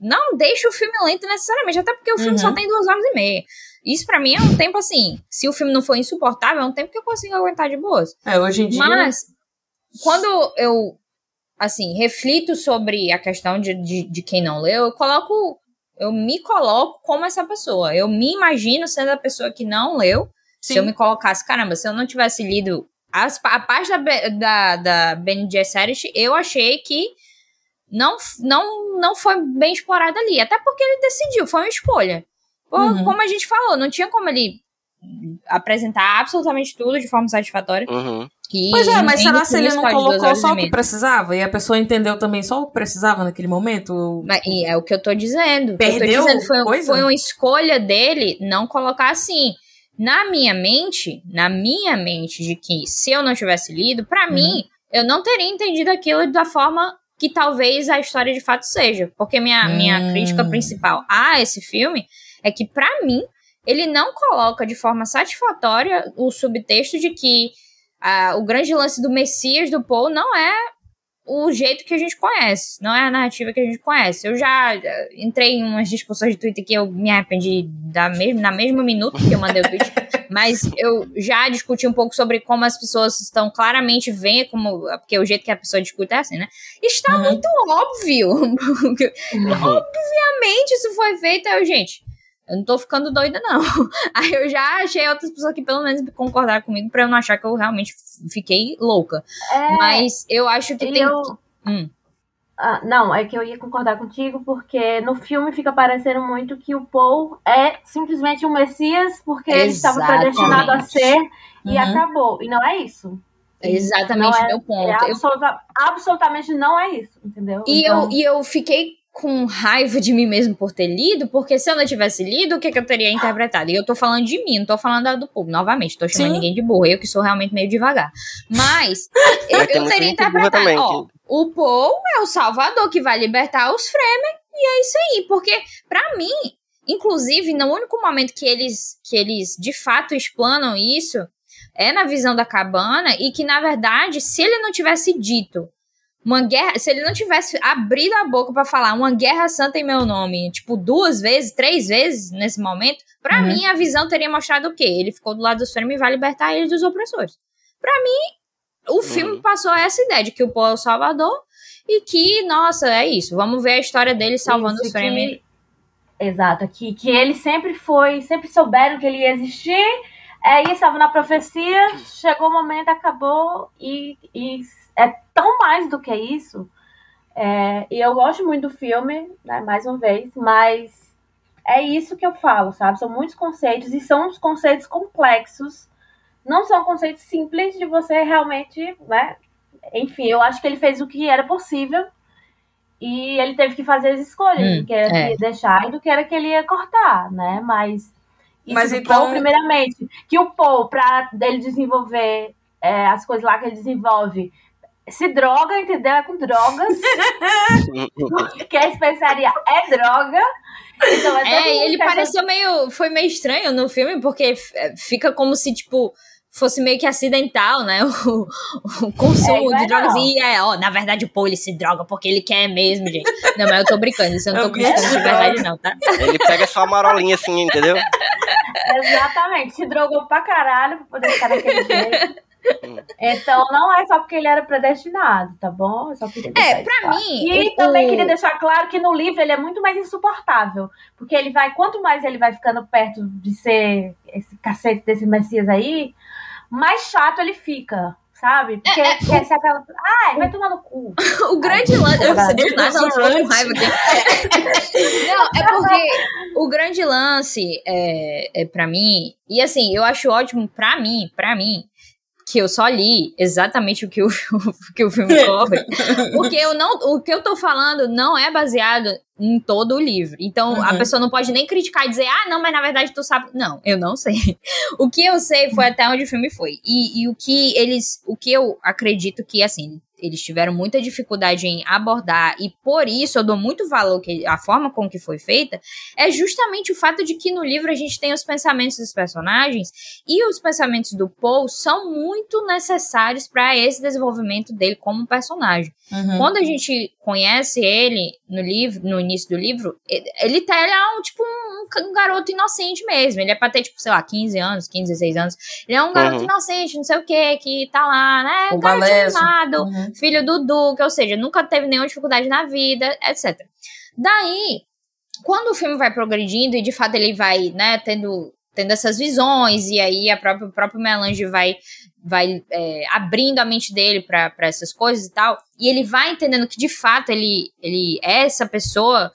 não deixa o filme lento necessariamente, até porque o filme uhum. só tem duas horas e meia. Isso para mim é um tempo assim. Se o filme não for insuportável, é um tempo que eu consigo aguentar de boas. É, hoje em dia. Mas, quando eu, assim, reflito sobre a questão de, de, de quem não leu, eu coloco. Eu me coloco como essa pessoa. Eu me imagino sendo a pessoa que não leu. Sim. Se eu me colocasse, caramba, se eu não tivesse lido as, a parte da, da, da Ben Gesserit, eu achei que não, não, não foi bem explorada ali. Até porque ele decidiu, foi uma escolha. Uhum. Como a gente falou, não tinha como ele apresentar absolutamente tudo de forma satisfatória. Uhum. pois é, mas será se ele não colocou só o que precisava? E a pessoa entendeu também só o que precisava naquele momento? Mas, é o que eu tô dizendo. Perdeu tô dizendo, foi, coisa? foi uma escolha dele não colocar assim. Na minha mente, na minha mente, de que se eu não tivesse lido, para uhum. mim, eu não teria entendido aquilo da forma que talvez a história de fato seja. Porque minha, hum. minha crítica principal a esse filme é que, para mim, ele não coloca de forma satisfatória o subtexto de que ah, o grande lance do Messias do Paul não é o jeito que a gente conhece, não é a narrativa que a gente conhece. Eu já eh, entrei em umas discussões de Twitter que eu me arrependi da mesma, na mesma minuto que eu mandei o tweet, mas eu já discuti um pouco sobre como as pessoas estão claramente vendo como, porque o jeito que a pessoa discute é assim, né? Está uhum. muito óbvio. Uhum. Obviamente isso foi feito, aí, gente eu não tô ficando doida, não. Aí eu já achei outras pessoas que pelo menos concordaram comigo pra eu não achar que eu realmente fiquei louca. É, Mas eu acho que tem. Eu... Hum. Ah, não, é que eu ia concordar contigo, porque no filme fica parecendo muito que o Paul é simplesmente um Messias, porque Exatamente. ele estava predestinado a ser uhum. e acabou. E não é isso. Exatamente é, meu ponto. É absoluta, eu... Absolutamente não é isso, entendeu? E, então... eu, e eu fiquei com raiva de mim mesmo por ter lido, porque se eu não tivesse lido, o que, que eu teria interpretado? E eu tô falando de mim, não tô falando do público. Novamente, tô chamando Sim. ninguém de burro, eu que sou realmente meio devagar. Mas, eu, eu teria interpretado. Também, ó, que... o Paul é o salvador que vai libertar os Fremen, e é isso aí. Porque, para mim, inclusive, no único momento que eles, que eles de fato explanam isso, é na visão da cabana, e que, na verdade, se ele não tivesse dito uma guerra, se ele não tivesse abrido a boca para falar uma guerra santa em meu nome, tipo, duas vezes, três vezes nesse momento, para uhum. mim a visão teria mostrado o quê? Ele ficou do lado dos Fremen e vai libertar eles dos opressores. Para mim, o uhum. filme passou essa ideia de que o povo é o salvador e que, nossa, é isso, vamos ver a história dele salvando isso os Fremen. Que... Exato, que, que ele sempre foi, sempre souberam que ele ia existir, é, e estava na profecia, chegou o momento, acabou e, e é tão mais do que isso. É, e eu gosto muito do filme, né, mais uma vez, mas é isso que eu falo, sabe? São muitos conceitos e são uns conceitos complexos. Não são conceitos simples de você realmente, né? Enfim, eu acho que ele fez o que era possível e ele teve que fazer as escolhas hum, do que era é. que ia deixar e do que era que ele ia cortar, né? Mas isso Mas então... Paul, primeiramente, que o Paul, para ele desenvolver é, as coisas lá que ele desenvolve, se droga, entendeu? É com drogas. Porque a especiaria é droga. Então é, é ele pareceu meio. Foi meio estranho no filme, porque fica como se, tipo. fosse meio que acidental, né? O, o consumo É, de não. drogas. E é, ó, na verdade o Paul ele se droga porque ele quer mesmo, gente. Não, mas eu tô brincando, isso eu não tô Eu me criticando de verdade, não, tá? Ele pega só a marolinha assim, entendeu? Exatamente, se drogou pra caralho pra poder ficar daquele jeito. Então não é só porque ele era predestinado, tá bom? Eu só queria É, isso pra claro. mim. E também queria deixar claro que no livro ele é muito mais insuportável. Porque ele vai, quanto mais ele vai ficando perto de ser esse cacete desse Messias aí, mais chato ele fica, sabe? Porque É, quer ser aquela. Ai, vai tomar no cu. O grande lance. Eu com raiva aqui. Não, é porque o grande lance é, é para mim. E assim, eu acho ótimo pra mim, pra mim, que eu só li exatamente o que o, o que o filme cobre. Porque eu não, o que eu tô falando não é baseado em todo o livro. Então a Uhum. pessoa não pode nem criticar e dizer, ah, não, mas na verdade tu sabe. Não, eu não sei. O que eu sei foi até onde o filme foi. E, e o que eles. O que eu acredito que, assim, eles tiveram muita dificuldade em abordar, e por isso eu dou muito valor que a forma com que foi feita, é justamente o fato de que no livro a gente tem os pensamentos dos personagens, e os pensamentos do Paul são muito necessários para esse desenvolvimento dele como personagem. Uhum. Quando a gente conhece ele no livro, no início do livro, ele, tá ele é um, tipo um, um garoto inocente mesmo. Ele é pra ter, tipo, sei lá, 15 anos, 15, 16 anos. Ele é um garoto Uhum. inocente, não sei o que, que tá lá, né? O garotinho Valézio. mimado, Uhum. Filho do Duque, ou seja, nunca teve nenhuma dificuldade na vida, etc. Daí, quando o filme vai progredindo e de fato ele vai, né, tendo, tendo essas visões, e aí a própria, o próprio Melange vai, vai é, abrindo a mente dele para essas coisas e tal, e ele vai entendendo que de fato ele, ele é essa pessoa.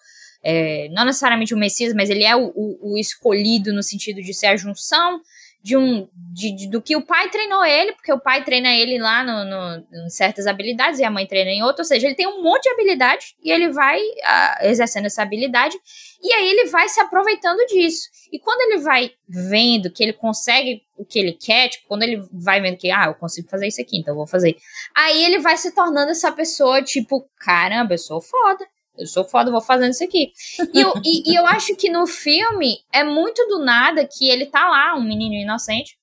é, não necessariamente o Messias, mas ele é o, o- o escolhido no sentido de ser a junção de um de, de- do que o pai treinou ele, porque o pai treina ele lá no, no- em certas habilidades e a mãe treina em outras, ou seja, ele tem um monte de habilidade e ele vai ah, exercendo essa habilidade e aí ele vai se aproveitando disso. E quando ele vai vendo que ele consegue o que ele quer, tipo, quando ele vai vendo que, ah, eu consigo fazer isso aqui, então eu vou fazer. Aí ele vai se tornando essa pessoa, tipo, caramba, eu sou foda. Eu sou foda, vou fazendo isso aqui. E eu, e, e eu acho que no filme é muito do nada que ele tá lá, um menino inocente.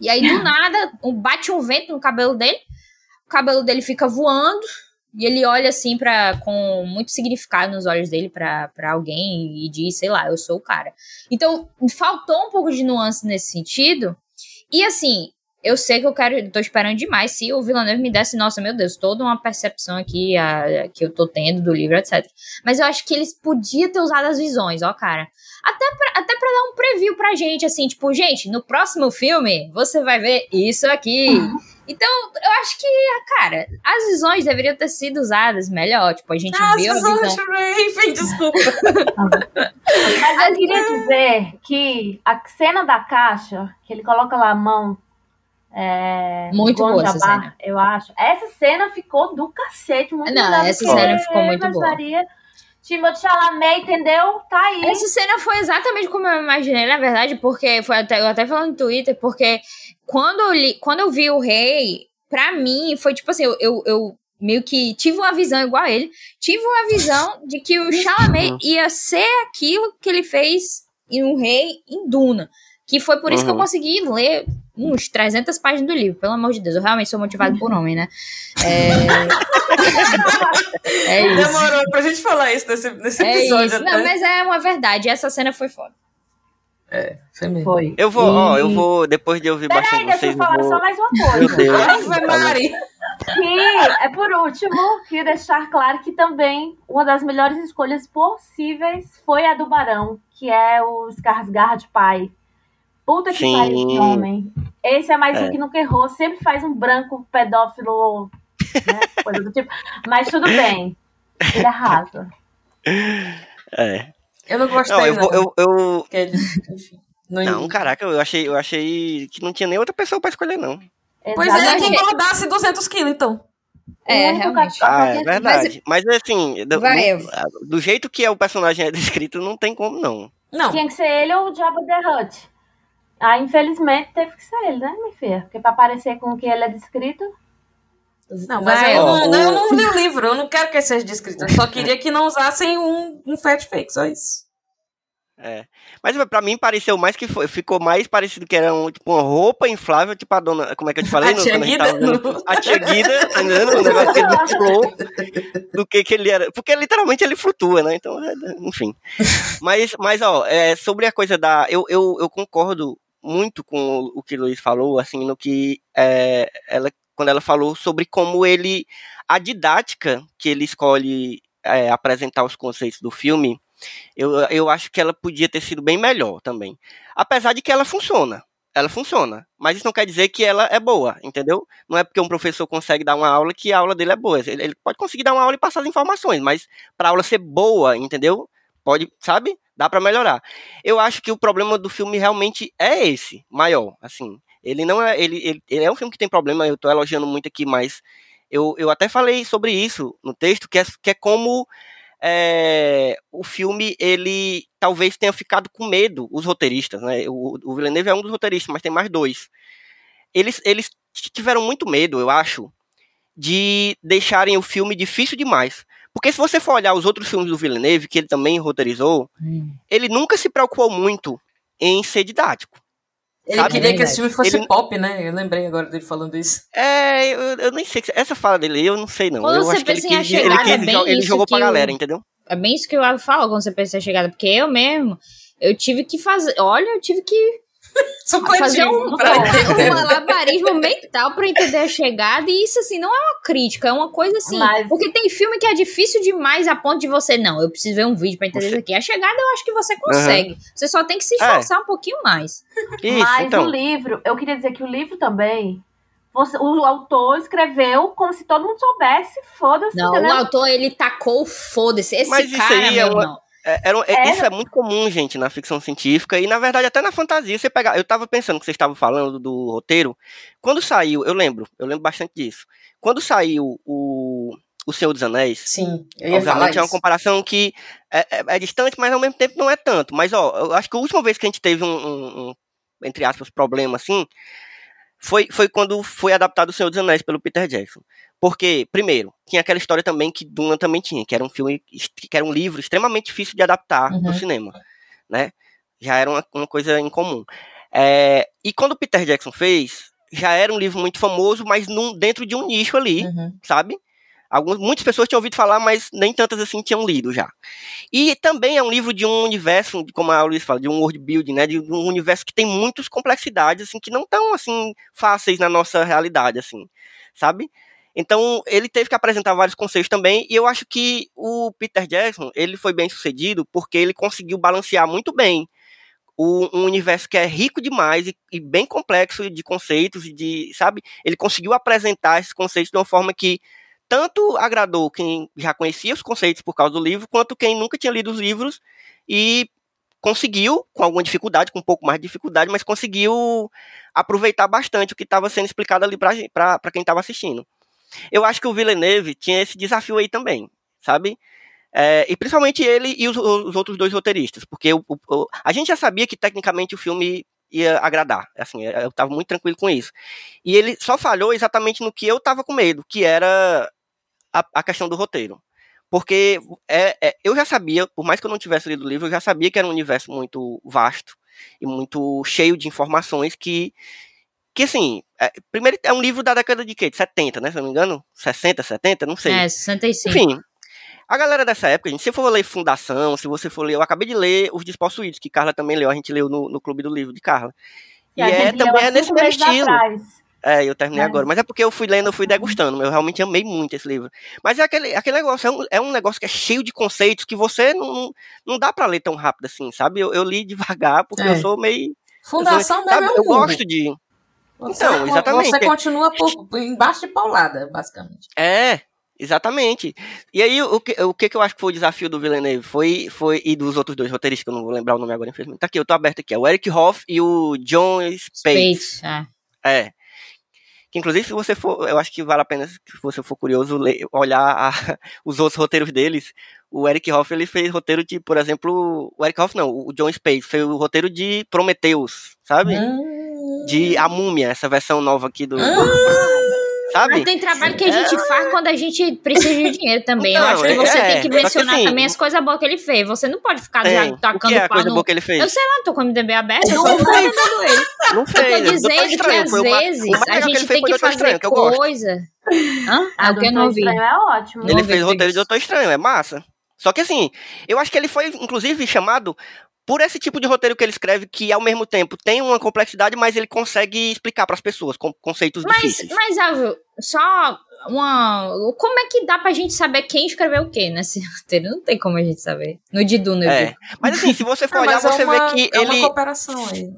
E aí, do nada, bate um vento no cabelo dele. O cabelo dele fica voando. E ele olha assim para com muito significado nos olhos dele pra alguém e diz, sei lá, eu sou o cara. Então, faltou um pouco de nuance nesse sentido. E assim, eu sei que eu quero, tô esperando demais se o Villeneuve me desse, nossa, meu Deus, toda uma percepção aqui a- que eu tô tendo do livro, etc. Mas eu acho que eles podiam ter usado as visões, ó, cara. Até pra, até pra dar um preview pra gente, assim, tipo, gente, no próximo filme você vai ver isso aqui. Então, eu acho que, cara, as visões deveriam ter sido usadas melhor. Tipo, a gente Ah, viu a Susana visão. Raven, desculpa. Mas eu queria dizer que a cena da caixa, que ele coloca lá a mão. É, Muito boa essa cena. Eu acho. Essa cena ficou do cacete. Muito Não, essa cena ficou muito boa. Timothée Chalamet, entendeu? Tá aí. Essa cena foi exatamente como eu imaginei, na verdade, porque foi até, eu até falando no Twitter, porque quando eu, li, quando eu vi o rei, pra mim, foi tipo assim, eu, eu, eu meio que tive uma visão igual a ele, tive uma visão de que o Chalamet ia ser aquilo que ele fez em um rei em Duna. Que foi por isso que eu Uhum. consegui ler uns 300 páginas do livro, pelo amor de Deus. Eu realmente sou motivado por homem, né? É, é isso. Demorou pra gente falar isso nesse, nesse É episódio. isso. Não, mas é uma verdade. Essa cena foi foda. Foi mesmo. Foi. Eu vou, ó, eu E- vou, depois de ouvir Peraí, bastante deixa vocês, eu falar vou... só mais uma Meu coisa. Deus. Ave Maria. Que, é por último, queria deixar claro que também uma das melhores escolhas possíveis foi a do Barão, que é o Skarsgård pai. Puta que pariu, homem. Esse é mais É. um que nunca errou, sempre faz um branco pedófilo, né, coisa do tipo. Mas tudo bem, ele arrasa. É. Eu não gostei, Não, eu não. vou, eu, eu... ele- não, Não, caraca, eu achei, eu achei que não tinha nem outra pessoa pra escolher, não. Pois é, que engordasse 200 quilos, então. É, realmente. cap- Ah, é verdade. Mas assim, do, Eva. do jeito que é o personagem é descrito, não tem como, não. Não. Tinha que ser ele ou o Jabba the Hutt. Ah, infelizmente teve que ser ele, né, minha filha? Porque pra parecer com o que ele é descrito. Não, mas Vai, eu, ó, não, o- eu não li o livro, eu não quero que ele seja descrito. Eu só queria que não usassem um, um fat fake, só isso. É. Mas pra mim pareceu mais que foi, ficou mais parecido que era um, tipo, uma roupa inflável, tipo a dona. Como é que eu te falei? A no, tia Guida no- A tia Guida, entendendo? O negócio que ele inflou do que, que ele era. Porque literalmente ele flutua, né? Então, é, enfim. Mas, mas ó, é, sobre a coisa da. Eu, eu, eu concordo muito com o que o Luiz falou, assim, no que é, ela. Quando ela falou sobre como ele. A didática que ele escolhe é, apresentar os conceitos do filme, eu, eu acho que ela podia ter sido bem melhor também. Apesar de que ela funciona. Ela funciona. Mas isso não quer dizer que ela é boa, entendeu? Não é porque um professor consegue dar uma aula que a aula dele é boa. Ele, ele pode conseguir dar uma aula e passar as informações, mas para a aula ser boa, entendeu? Pode, sabe? Dá para melhorar. Eu acho que o problema do filme realmente é esse, maior, assim. Ele não é, ele, ele, ele é um filme que tem problema, eu tô elogiando muito aqui, mas eu, eu até falei sobre isso no texto, que é, que é como é, o filme, ele talvez tenha ficado com medo, os roteiristas, né? O, o Villeneuve é um dos roteiristas, mas tem mais dois. Eles, eles tiveram muito medo, eu acho, de deixarem o filme difícil demais. Porque se você for olhar os outros filmes do Villeneuve, que ele também roteirizou, ele nunca se preocupou muito em ser didático. Ele Sabe? queria que esse filme fosse Ele- pop, né? Eu lembrei agora dele falando isso. É, eu, eu nem sei. Essa fala dele, eu não sei não. Quando eu você acho que ele pensa em A quis, ele, Chegada, quis, é ele jogou pra o- galera, entendeu? É bem isso que eu falo quando você pensa em chegada, porque eu mesmo, eu tive que fazer, olha, eu tive que fazer um, um malabarismo mental pra entender a chegada, e isso, assim, não é uma crítica, é uma coisa assim, Mas- porque tem filme que é difícil demais a ponto de você, não, eu preciso ver um vídeo pra entender Você- isso aqui. A chegada eu acho que você consegue, você só tem que se esforçar um pouquinho mais. Isso, Mas então. o livro, eu queria dizer que o livro também, você- o autor escreveu como se todo mundo soubesse, foda-se, Não, entendeu? o autor, ele tacou o foda-se, esse Mas isso cara, aí é meu uma- irmão. É, era é-. Isso é muito comum, gente, na ficção científica e, na verdade, até na fantasia. Você pegar, eu tava pensando que vocês estavam falando do roteiro. Quando saiu, eu lembro, eu lembro bastante disso. Quando saiu o, o Senhor dos Anéis, Sim, eu ia falar obviamente é uma comparação que é, é- é distante, mas ao mesmo tempo não é tanto. Mas, ó, eu acho que a última vez que a gente teve um, um- um, entre aspas, problema assim, foi, foi quando foi adaptado o Senhor dos Anéis pelo Peter Jackson. Porque, primeiro, tinha aquela história também que Duna também tinha, que era um filme, que era um livro extremamente difícil de adaptar Uhum. no cinema, né? Já era uma, uma coisa incomum. É, e quando o Peter Jackson fez, já era um livro muito famoso, mas num, dentro de um nicho ali, Uhum. sabe? Algumas, muitas pessoas tinham ouvido falar, mas nem tantas assim tinham lido já. E também é um livro de um universo, como a Luiz fala, de um world building, né? De um universo que tem muitas complexidades, assim, que não estão, assim, fáceis na nossa realidade, assim, sabe? Então, ele teve que apresentar vários conceitos também, e eu acho que o Peter Jackson, ele foi bem sucedido porque ele conseguiu balancear muito bem o, um universo que é rico demais e, e bem complexo de conceitos e de, sabe? Ele conseguiu apresentar esses conceitos de uma forma que tanto agradou quem já conhecia os conceitos por causa do livro, quanto quem nunca tinha lido os livros e conseguiu, com alguma dificuldade, com um pouco mais de dificuldade, mas conseguiu aproveitar bastante o que estava sendo explicado ali para quem estava assistindo. Eu acho que o Villeneuve tinha esse desafio aí também, sabe? É, e principalmente ele e os, os outros dois roteiristas, porque o, o- a gente já sabia que tecnicamente o filme ia agradar, assim, eu estava muito tranquilo com isso. E ele só falhou exatamente no que eu estava com medo, que era a, a questão do roteiro. Porque é, é, eu já sabia, por mais que eu não tivesse lido o livro, eu já sabia que era um universo muito vasto e muito cheio de informações que, que assim, é, primeiro é um livro da década de quê? De 70, né? Se eu não me engano, 60, 70, não sei. É, 65. Enfim, a galera dessa época, gente, se for ler Fundação, se você for ler, eu acabei de ler Os Despossuídos, que Carla também leu, a gente leu no, no Clube do Livro de Carla. E, a é também é nesse mesmo estilo. atrás. É, eu terminei É. agora. Mas é porque eu fui lendo, eu fui degustando. Eu realmente amei muito esse livro. Mas é aquele, aquele negócio, é um, é um negócio que é cheio de conceitos que você não, não, dá pra ler tão rápido assim, sabe? Eu, eu li devagar, porque É. eu sou meio. Fundação mesmo é eu gosto de. Você, Então, exatamente. Você continua por, embaixo de paulada, basicamente. É, exatamente. E aí, o que, o que eu acho que foi o desafio do Villeneuve? Foi, foi, e dos outros dois roteiristas, que eu não vou lembrar o nome agora, infelizmente. Tá aqui, eu tô aberto aqui. É o Eric Hoff e o John Spade. Spade, é. É. Que inclusive, se você for, eu acho que vale a pena, se você for curioso, ler, olhar a- os outros roteiros deles. O Eric Hoff, ele fez roteiro de, por exemplo, o Eric Hoff não, o John Spade fez o roteiro de Prometheus, sabe? Hum. De A Múmia, essa versão nova aqui do. Ah, sabe? Mas tem trabalho que a gente É. faz quando a gente precisa de dinheiro também. Eu Não, acho que você é, tem que só que mencionar assim, também as coisas boas que ele fez. Você não pode ficar Tem. já O que tacando é a coisa no... boa que ele fez? Eu sei lá, tô com o MDB aberto, eu Não fez. ele. Não Eu tô fez. Dizendo que às uma- vezes o mais a que gente fez tem que fazer Estranho, que coisa. Hã? Ah, do que eu não vi. Estranho é ótimo. Não Ele fez o roteiro de. Doutor Estranho, é massa. Só que assim, eu acho que ele foi, inclusive, chamado por esse tipo de roteiro que ele escreve, que ao mesmo tempo tem uma complexidade, mas ele consegue explicar para as pessoas com conceitos Mas, difíceis. mas Álvaro, só uma. Como é que dá pra gente saber quem escreveu o quê nesse roteiro? Não tem como a gente saber. No Didu, no É. Mas assim, se você for Ah, olhar, é você uma- vê que é uma ele. cooperação aí.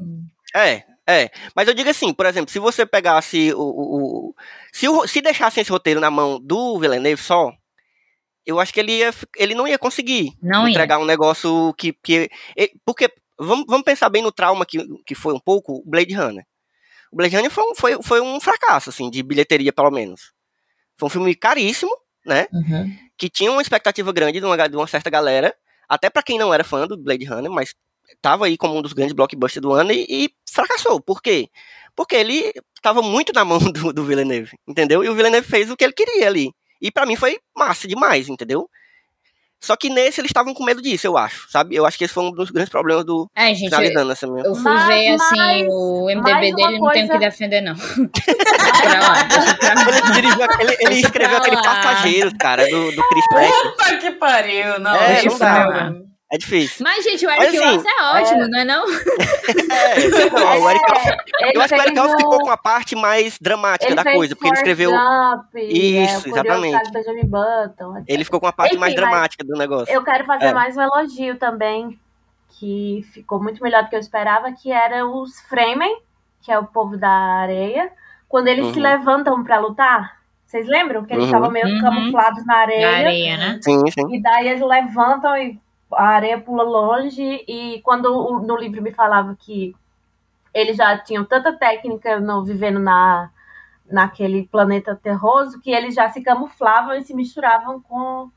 É, é. Mas eu digo assim, por exemplo, se você pegasse o. o, o- se, o, se deixasse esse roteiro na mão do Villeneuve só, eu acho que ele, ia, ele não ia conseguir Não ia. entregar um negócio que. que porque, vamos, vamos pensar bem no trauma que, que foi um pouco o Blade Runner. O Blade Runner foi um, foi, foi um fracasso, assim, de bilheteria, pelo menos. Foi um filme caríssimo, né? Uhum. que tinha uma expectativa grande de uma, de uma certa galera, até pra quem não era fã do Blade Runner, mas tava aí como um dos grandes blockbusters do ano e, e fracassou. Por quê? Porque ele tava muito na mão do, do Villeneuve, entendeu? E o Villeneuve fez o que ele queria ali. E pra mim foi massa demais, entendeu? Só que nesse eles estavam com medo disso, eu acho, sabe? Eu acho que esse foi um dos grandes problemas do. É, gente, eu, Finalizando essa minha. eu fui Mas- ver assim mas- o MDB dele, não tenho o que coisa- defender, não. pra lá, deixa pra lá. Ele, dirigiu, ele, escreveu aquele. Passageiro, cara, do, do Chris Pratt. Puta que pariu, não. É, deixa não pra dá. É difícil. Mas, gente, o Mas, Eric assim, Ross é ótimo, não é não? É, não, o Eric Ele eu acho que o Eric Roth ficou com a parte mais dramática ele da coisa, porque ele escreveu. Isso, é, o Curioso exatamente. Button. etc. Ele ficou com a parte Enfim, mais dramática do negócio. Eu quero fazer É. mais um elogio também, que ficou muito melhor do que eu esperava, que era os Fremen, que é o povo da areia, quando eles se Uhum. levantam pra lutar. Vocês lembram que eles Uhum. estavam meio Uhum. camuflados na areia? Na areia, né? Sim, sim. E daí eles levantam e a areia pula longe. E quando no livro me falava que eles já tinham tanta técnica no, vivendo na, naquele planeta terroso que eles já se camuflavam e se misturavam com,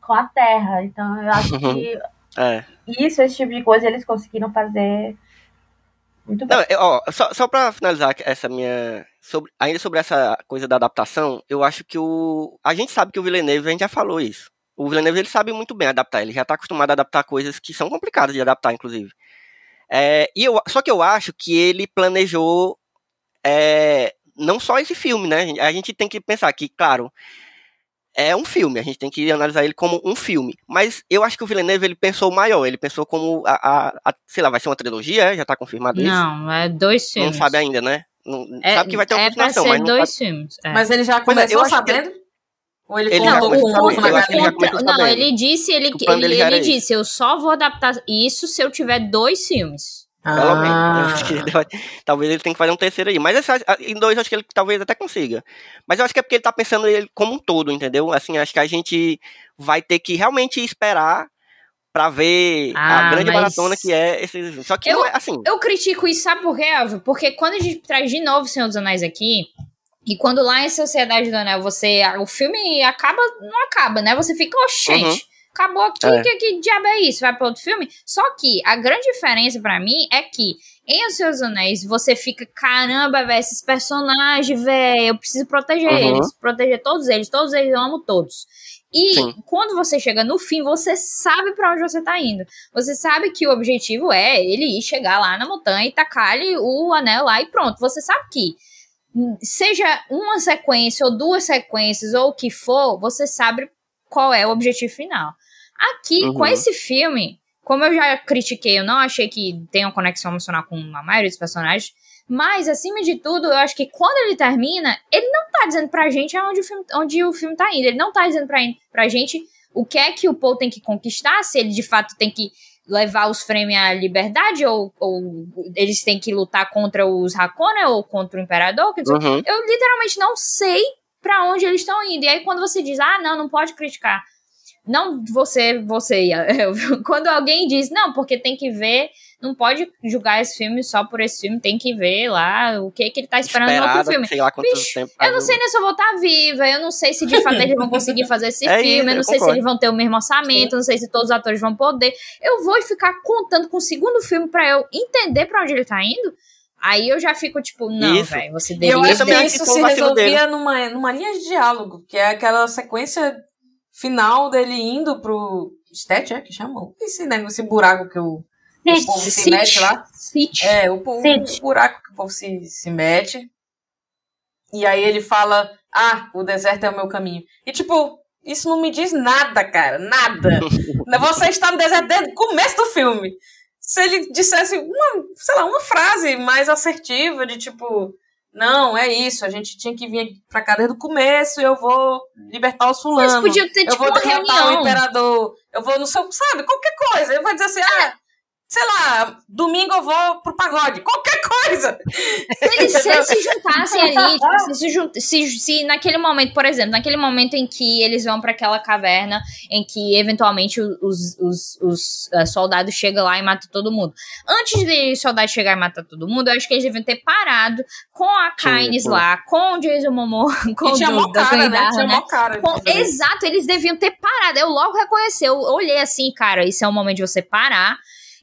com a Terra. Então eu acho que É. isso, esse tipo de coisa, eles conseguiram fazer muito bem. Não, eu- ó, só, só pra finalizar essa minha. Sobre, ainda sobre essa coisa da adaptação, eu acho que o. A gente sabe que o Villeneuve, a gente já falou isso. O Villeneuve ele sabe muito bem adaptar, ele já tá acostumado a adaptar coisas que são complicadas de adaptar, inclusive. É, e eu, só que eu acho que ele planejou é, não só esse filme, né? A gente tem que pensar que, claro, é um filme, a gente tem que analisar ele como um filme. Mas eu acho que o Villeneuve ele pensou maior, ele pensou como a, a- a- sei lá, vai ser uma trilogia, já tá confirmado isso? Não, é dois Não filmes. sabe ainda, né? Não, É, sabe que vai ter uma é continuação, ser mas não dois sabe. filmes. é. Mas ele já é, começou sabendo? Ou ele, Ele com o acho que ele Não, ele disse, ele, O ele, ele disse, eu só vou adaptar isso se eu tiver dois filmes. Pelo menos. Ah. Talvez ele tenha que fazer um terceiro aí. Mas essa- em dois, eu acho que ele talvez até consiga. Mas eu acho que é porque ele tá pensando ele como um todo, entendeu? Assim, acho que a gente vai ter que realmente esperar pra ver Ah, a grande mas- maratona que é esse. Só que Eu- não é assim. Eu critico isso, sabe por quê? Porque quando a gente traz de novo o Senhor dos Anéis aqui, e quando lá em Sociedade do Anel você. O filme acaba. Não acaba, né? Você fica, oxente. Uhum. Acabou aqui, É. que, que diabo é isso? Vai pra outro filme? Só que a grande diferença pra mim é que em Os Seus Anéis você fica, caramba, velho, esses personagens, velho, eu preciso proteger Uhum. eles, proteger todos eles, todos eles eu amo todos. E Sim. quando você chega no fim, você sabe pra onde você tá indo. Você sabe que o objetivo é ele ir chegar lá na montanha e tacar-lhe o anel lá e pronto. Você sabe que seja uma sequência ou duas sequências ou o que for, você sabe qual é o objetivo final. Aqui, Uhum. com esse filme, como eu já critiquei, eu não achei que tenha uma conexão emocional com a maioria dos personagens. Mas, acima de tudo, eu acho que quando ele termina, ele não tá dizendo pra gente aonde o filme, onde o filme tá indo. Ele não tá dizendo pra, pra gente o que é que o Paul tem que conquistar, se ele de fato tem que levar os Fremen à liberdade, ou, ou eles têm que lutar contra os Hakona ou contra o Imperador. Uhum. eu literalmente não sei pra onde eles estão indo. E aí quando você diz, ah, não, não pode criticar. Não você, você, eu- quando alguém diz, não, porque tem que ver, não pode julgar esse filme só por esse filme, tem que ver lá o que que ele tá esperando no outro filme. sei lá quanto Bicho, tempo. Eu não sei nem se eu vou estar viva, eu não sei se de fato eles vão conseguir fazer esse É filme, isso, eu não eu sei se concordo. eles vão ter o mesmo orçamento, eu não sei se todos os atores vão poder. Eu vou ficar contando com o segundo filme pra eu entender pra onde ele tá indo. Aí eu já fico tipo, não, velho, você E eu deveria acho que acho isso se resolvia numa, numa linha de diálogo, que é aquela sequência final dele indo pro Stet, é que chamam? Esse, né, esse buraco que o, o povo se mete lá. É, o, o buraco que o povo se, se mete. E aí ele fala, ah, o deserto é o meu caminho. E tipo, isso não me diz nada, cara, nada. Você está no deserto desde o começo do filme. Se ele dissesse uma, sei lá, uma frase mais assertiva de tipo, não, é isso, a gente tinha que vir pra cá desde o começo, eu vou libertar os Eles fulanos. podiam ter, Eu tipo, vou uma derrotar o reunião. imperador. Eu vou no seu. Sabe, qualquer coisa. Ele vai dizer assim, ah, sei lá, domingo eu vou pro pagode. Qualquer coisa. Se eles, se eles se juntassem ali, tipo, se, se, jun- se, se naquele momento, por exemplo, naquele momento em que eles vão pra aquela caverna, em que eventualmente os, os, os eh, soldados chegam lá e matam todo mundo. Antes de os soldados chegar e matar todo mundo, eu acho que eles deviam ter parado com a Kynes lá, com o Jason Momoa, com e tinha o mó do- da cara, né? Né? mó cara. Com- exato, eles deviam ter parado. Eu logo reconheci, eu olhei assim, cara, isso é o momento de você parar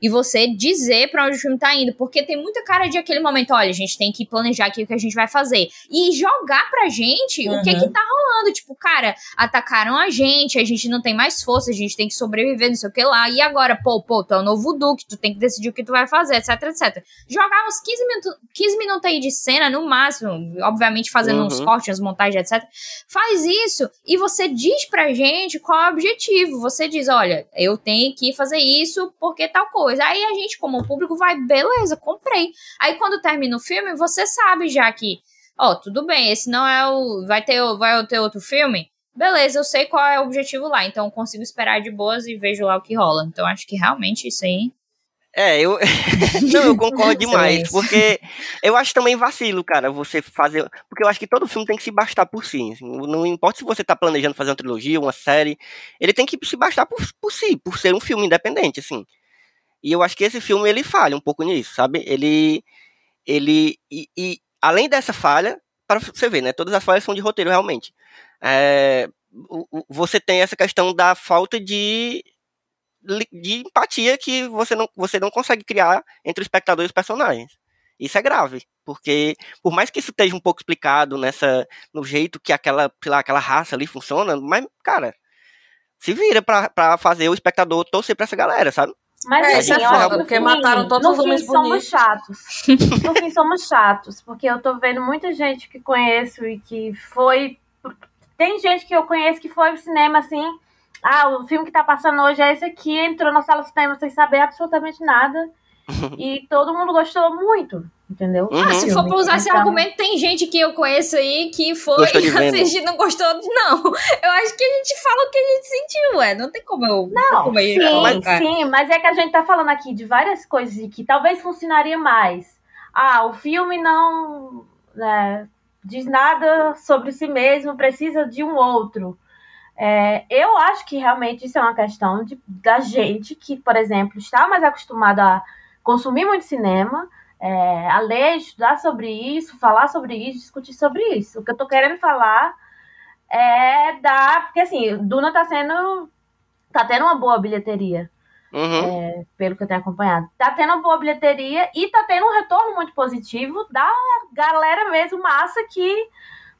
e você dizer pra onde o filme tá indo, porque tem muita cara de aquele momento, olha, a gente tem que planejar aqui o que a gente vai fazer e jogar pra gente o que Uhum. que tá rolando, tipo, cara, atacaram a gente, a gente não tem mais força, a gente tem que sobreviver, não sei o que lá, e agora, pô, pô, tu é o novo Duque, tu tem que decidir o que tu vai fazer, etc, etc. Jogar uns 15 minutos, 15 minutos aí de cena, no máximo, obviamente fazendo uns Uhum. cortes, umas montagens, etc. Faz isso e você diz pra gente qual é o objetivo. Você diz, olha, eu tenho que fazer isso porque tal coisa. Aí a gente, como público, vai, beleza, comprei. Aí quando termina o filme, você sabe já que, ó, tudo bem, esse não é o. Vai ter, vai ter outro filme? Beleza, eu sei qual é o objetivo lá, então consigo esperar de boas e vejo lá o que rola. Então acho que realmente isso aí. É, eu. não, eu concordo demais. Excelente. Porque eu acho também vacilo, cara, você fazer. Porque eu acho que todo filme tem que se bastar por si. assim, Não importa se você tá planejando fazer uma trilogia, uma série. Ele tem que se bastar por, por si, por ser um filme independente, assim. E eu acho que esse filme ele falha um pouco nisso, sabe? Ele. Ele. E, e além dessa falha, para você ver, né? Todas as falhas são de roteiro, realmente. É, você tem essa questão da falta de de empatia que você não, você não consegue criar entre o espectador e os personagens. Isso é grave, porque por mais que isso esteja um pouco explicado nessa no jeito que aquela, lá, aquela raça ali funciona, mas cara, se vira pra fazer o espectador torcer pra essa galera, sabe? Mas É, assim, é foda, porque fim- mataram todos os homens fim somos bonitos. chatos. No fim somos chatos, porque eu tô vendo muita gente que conheço e que foi. Tem gente que eu conheço que foi pro cinema assim. Ah, o filme que tá passando hoje é esse aqui, entrou na sala de cinema sem saber absolutamente nada. e todo mundo gostou muito, entendeu? Uhum. Ah, se for pra usar esse Então- argumento, tem gente que eu conheço aí que foi assistir e não gostou, não. Eu acho que a gente fala o que a gente sentiu, ué. Não tem como eu. Não, como eu sim, sim, mas é que a gente tá falando aqui de várias coisas que talvez funcionaria mais. Ah, o filme não né, diz nada sobre si mesmo, precisa de um outro. É, eu acho que realmente isso é uma questão de, da gente que, por exemplo, está mais acostumado a consumir muito cinema, é, a ler, estudar sobre isso, falar sobre isso, discutir sobre isso. O que eu tô querendo falar é da. Porque assim, Duna tá sendo. tá tendo uma boa bilheteria, Uhum. pelo que eu tenho acompanhado. Tá tendo uma boa bilheteria e tá tendo um retorno muito positivo da galera mesmo massa que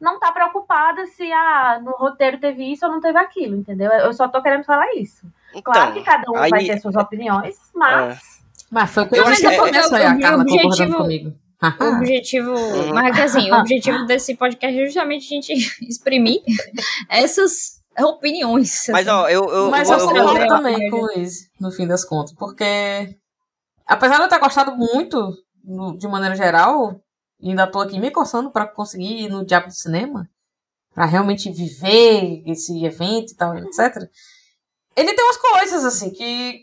não tá preocupada se ah, no roteiro teve isso ou não teve aquilo, entendeu? Eu só tô querendo falar isso. Claro que Então, cada um aí- vai ter suas opiniões, mas. Mas foi o que Eu eu acho que- começo, aí, o a Carla objetivo- concordando comigo. O objetivo. Mas é que assim, o objetivo desse podcast é justamente a gente exprimir essas opiniões. Mas ó, eu, eu, Mas eu, eu eu vou- também com o Luiz, no fim das contas, porque apesar de eu ter gostado muito, no- de maneira geral, e ainda tô aqui me coçando pra conseguir ir no Diabo do Cinema, pra realmente viver esse evento e tal, etc. Ele tem umas coisas, assim, que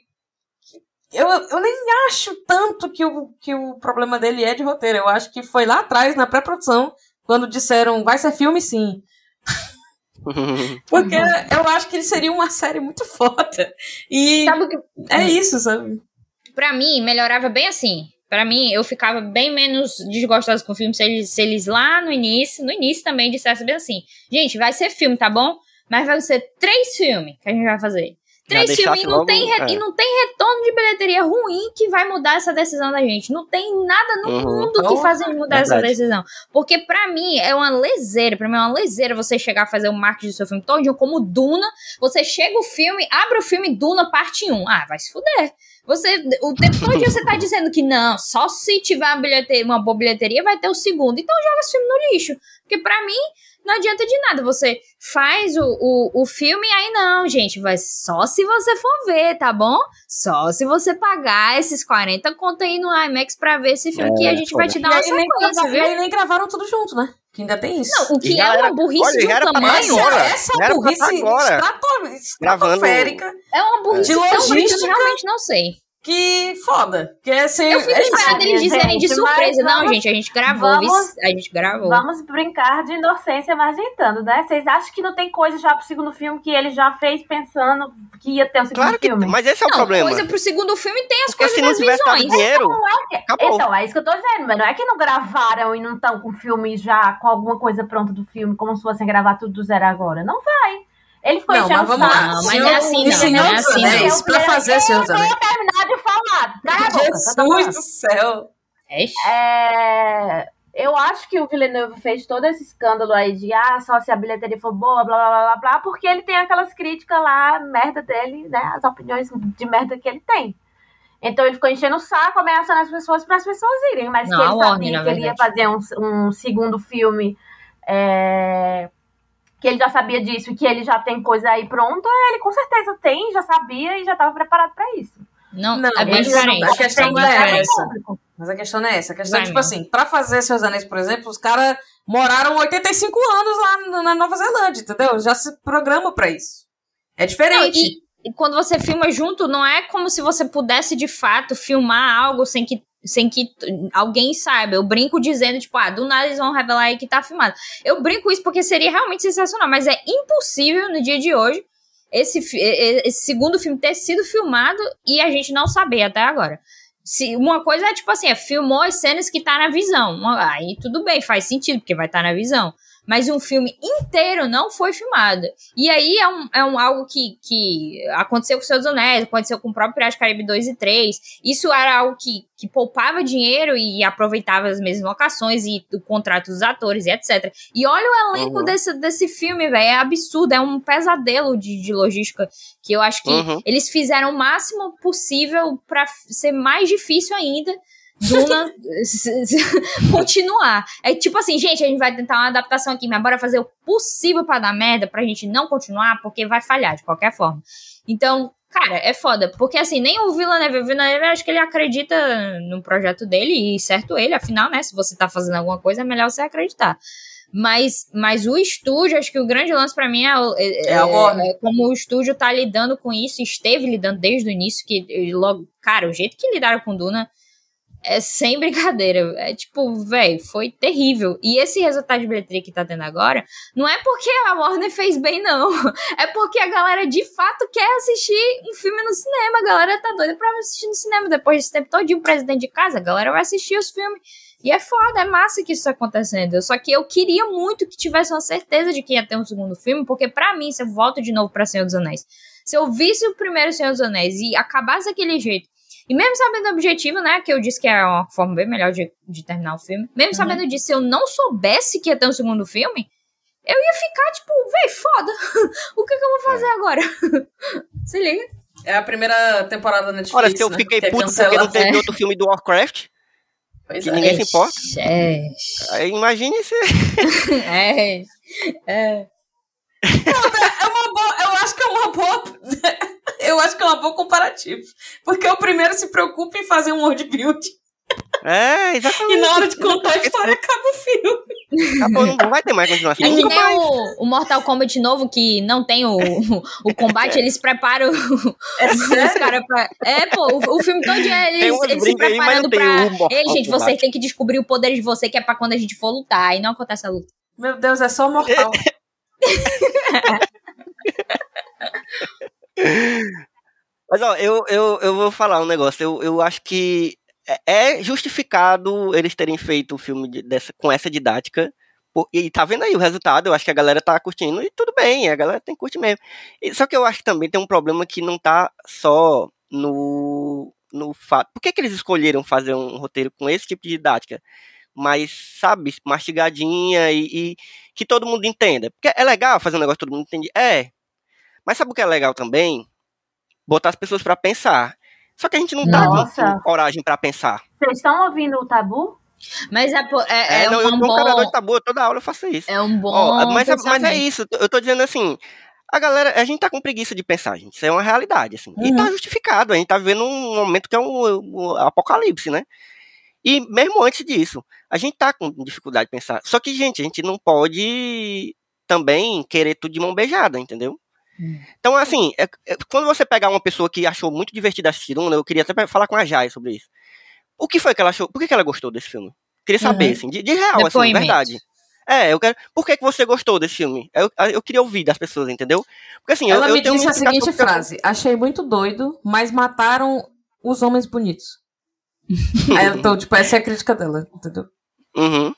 eu, eu nem acho tanto que o, que o problema dele é de roteiro. Eu acho que foi lá atrás, na pré-produção, quando disseram, vai ser filme sim. Porque eu acho que ele seria uma série muito foda. E que é isso, sabe? pra mim, melhorava bem assim. Pra mim, eu ficava bem menos desgostosa com o filme se eles, se eles lá no início, no início também dissessem bem assim: gente, vai ser filme, tá bom? Mas vai ser três filmes que a gente vai fazer. Três filmes e não, logo- tem é. e não tem retorno de bilheteria ruim que vai mudar essa decisão da gente. Não tem nada no Uhum. mundo que Porra, faça mudar essa verdade. decisão. Porque pra mim é uma leseira, pra mim é uma leseira você chegar a fazer o marketing do seu filme todo como Duna. Você chega o filme, abre o filme Duna parte 1. Ah, vai se fuder. Você, o tempo todo você tá dizendo que não, só se tiver uma, bilheteria, uma boa bilheteria vai ter o segundo. Então joga esse filme no lixo. Porque pra mim, não adianta de nada. Você faz o, o, o filme e aí não, gente, vai só se você for ver, tá bom? Só se você pagar esses 40 conto aí no IMAX pra ver esse filme que a gente vai te dar E uma sequência, e viu? aí nem gravaram tudo junto, né? Que ainda tem isso. Não, o que é uma era- burrice olha, de um era tamanho. essa, agora. essa é Era uma burrice agora. Gravando- estratosférica É uma burrice De tão grande que eu logística. realmente não sei. Que foda. Que é assim, Eu fico é esperando eles dizerem de surpresa. Não, vamos- gente, a gente gravou, vamos- a gente gravou. Vamos brincar de inocência margentando, né? Vocês acham que não tem coisa já pro segundo filme que ele já fez pensando que ia ter o segundo Claro que filme? Mas esse é o não, problema. coisa pro segundo filme tem as Porque coisas se não tivesse dado visões. dinheiro, Não é que- acabou. Então, é isso que eu tô dizendo, mas não é que não gravaram e não estão com o filme já, com alguma coisa pronta do filme, como se fossem gravar tudo do zero agora. Não vai. Ele ficou Não, enchendo mas o vamos saco. lá. Não, mas Senhor- não é assim, não, Senhor não é assim, Anéis, não. Pra fazer Senhor Anéis. Eu terminar de falar. Cala a boca. Jesus do céu. É, eu acho que o Villeneuve fez todo esse escândalo aí de ah, só se a bilheteria for boa, blá blá blá blá, blá porque ele tem aquelas críticas lá, merda dele, né? As opiniões de merda que ele tem. Então ele ficou enchendo o saco, ameaçando as pessoas para as pessoas irem, mas Não, que ele sabia que ele ia fazer um, um segundo filme, é, que ele já sabia disso e que ele já tem coisa aí pronta, ele com certeza tem, já sabia e já estava preparado para isso. Não, Não, é bem diferente. a questão é não é essa. Mas a questão não é essa. A questão é, tipo assim, pra fazer Seus Anéis, por exemplo, os caras moraram 85 anos lá na Nova Zelândia, entendeu? Já se programa pra isso. É Não, diferente. Quando você filma junto, não é como se você pudesse de fato filmar algo sem que, sem que alguém saiba. Eu brinco dizendo, tipo, ah, do nada eles vão revelar aí que tá filmado. Eu brinco isso porque seria realmente sensacional, mas é impossível no dia de hoje esse, esse segundo filme ter sido filmado e a gente não saber até agora. Se, uma coisa é tipo assim, é, filmou as cenas que tá na visão. Aí tudo bem, faz sentido, porque vai estar na visão. Mas um filme inteiro não foi filmado. E aí é, um, é um, algo que, que aconteceu com o Senhor dos Anéis, aconteceu com o próprio Piratas Caribe 2 e 3. Isso era algo que, que poupava dinheiro e aproveitava as mesmas locações e o contrato dos atores e etc. E olha o elenco Uhum. desse, desse filme, velho. É absurdo, é um pesadelo de, de logística que eu acho que Uhum. eles fizeram o máximo possível pra f- ser mais difícil ainda. Duna continuar. É tipo assim, gente, a gente vai tentar uma adaptação aqui, mas bora fazer o possível pra dar merda, pra gente não continuar, porque vai falhar de qualquer forma. Então, cara, é foda. Porque assim, nem o Villeneuve, o Villeneuve, eu acho que ele acredita no projeto dele, e certo ele, afinal, né, se você tá fazendo alguma coisa, é melhor você acreditar. Mas, mas o estúdio, acho que o grande lance pra mim é, é, É é como o estúdio tá lidando com isso, esteve lidando desde o início, que logo, cara, o jeito que lidaram com Duna é sem brincadeira. É tipo, velho, foi terrível. E esse resultado de bilheteria que tá tendo agora, não é porque a Warner fez bem, não. É porque a galera de fato quer assistir um filme no cinema. A galera tá doida pra assistir no cinema. Depois desse tempo todo, o presidente de casa, a galera vai assistir os filmes. E é foda, é massa que isso tá acontecendo. Só que eu queria muito que tivesse uma certeza de que ia ter um segundo filme, porque pra mim, se eu volto de novo pra Senhor dos Anéis, se eu visse o primeiro Senhor dos Anéis e acabasse daquele jeito, e mesmo sabendo o objetivo, né, que eu disse que é uma forma bem melhor de, de terminar o filme, mesmo sabendo disso, se eu não soubesse que ia ter um segundo filme, eu ia ficar tipo, véi, foda, o que, que eu vou fazer agora? Se liga. É a primeira temporada da Netflix, Olha, se eu né? fiquei Que é puto porque não teve É. outro filme do Warcraft, Pois que é. ninguém se importa. É, aí imagine se. é, é. É uma boa, eu acho que é uma boa. Eu acho que é uma boa comparativa. Porque o primeiro se preocupa em fazer um world build. É, exatamente. E na hora de contar a história, acaba o filme. Acabou, não vai ter mais continuação. É que nem o, o Mortal Kombat novo, que não tem o, o combate, eles preparam É os caras pra. É, pô, o, o filme todo é eles, eles se aí, preparando tem pra. Ei, gente, Kombat. você tem que descobrir o poder de você, que é pra quando a gente for lutar. E não acontece a luta. Meu Deus, é só mortal. Mas ó, eu, eu, eu vou falar um negócio. Eu, eu acho que é- é justificado eles terem feito o filme de- dessa, com essa didática. Pô, E tá vendo aí o resultado, eu acho que a galera tá curtindo e tudo bem, a galera tem que curtir mesmo. E- Só que eu acho que também tem um problema que não tá só no, no fato. Por que, que eles escolheram fazer um roteiro com esse tipo de didática? Mas, sabe, mastigadinha e, e que todo mundo entenda. Porque é legal fazer um negócio que todo mundo entende. É. Mas sabe o que é legal também? Botar as pessoas pra pensar. Só que a gente não tá com- Nossa. com coragem pra pensar. Vocês estão ouvindo o tabu? Mas é, é, É, é não, eu um sou um bom. de tabu, toda aula eu faço isso. É um bom. Ó, mas, é- mas é isso, eu tô dizendo assim, a galera, a gente tá com preguiça de pensar, gente, isso é uma realidade, assim, e Uhum. tá justificado, a gente tá vivendo um momento que é um, um apocalipse, né? E mesmo antes disso, a gente tá com dificuldade de pensar, só que, gente, a gente não pode também querer tudo de mão beijada, entendeu? Hum. Então, assim, é- é- quando você pegar uma pessoa que achou muito divertida assistir um, né, eu queria até falar com a Jai sobre isso. O que foi que ela achou? Por que, que ela gostou desse filme? Queria saber, Uhum. assim, de, de real, assim, Depoimento. verdade. É, eu quero. Por que, que você gostou desse filme? Eu, eu queria ouvir das pessoas, entendeu? Porque assim, eu, Ela eu me tenho disse a seguinte porque eu- frase: Achei muito doido, mas mataram os homens bonitos. Aí, então, tipo, essa é a crítica dela, entendeu? Uhum.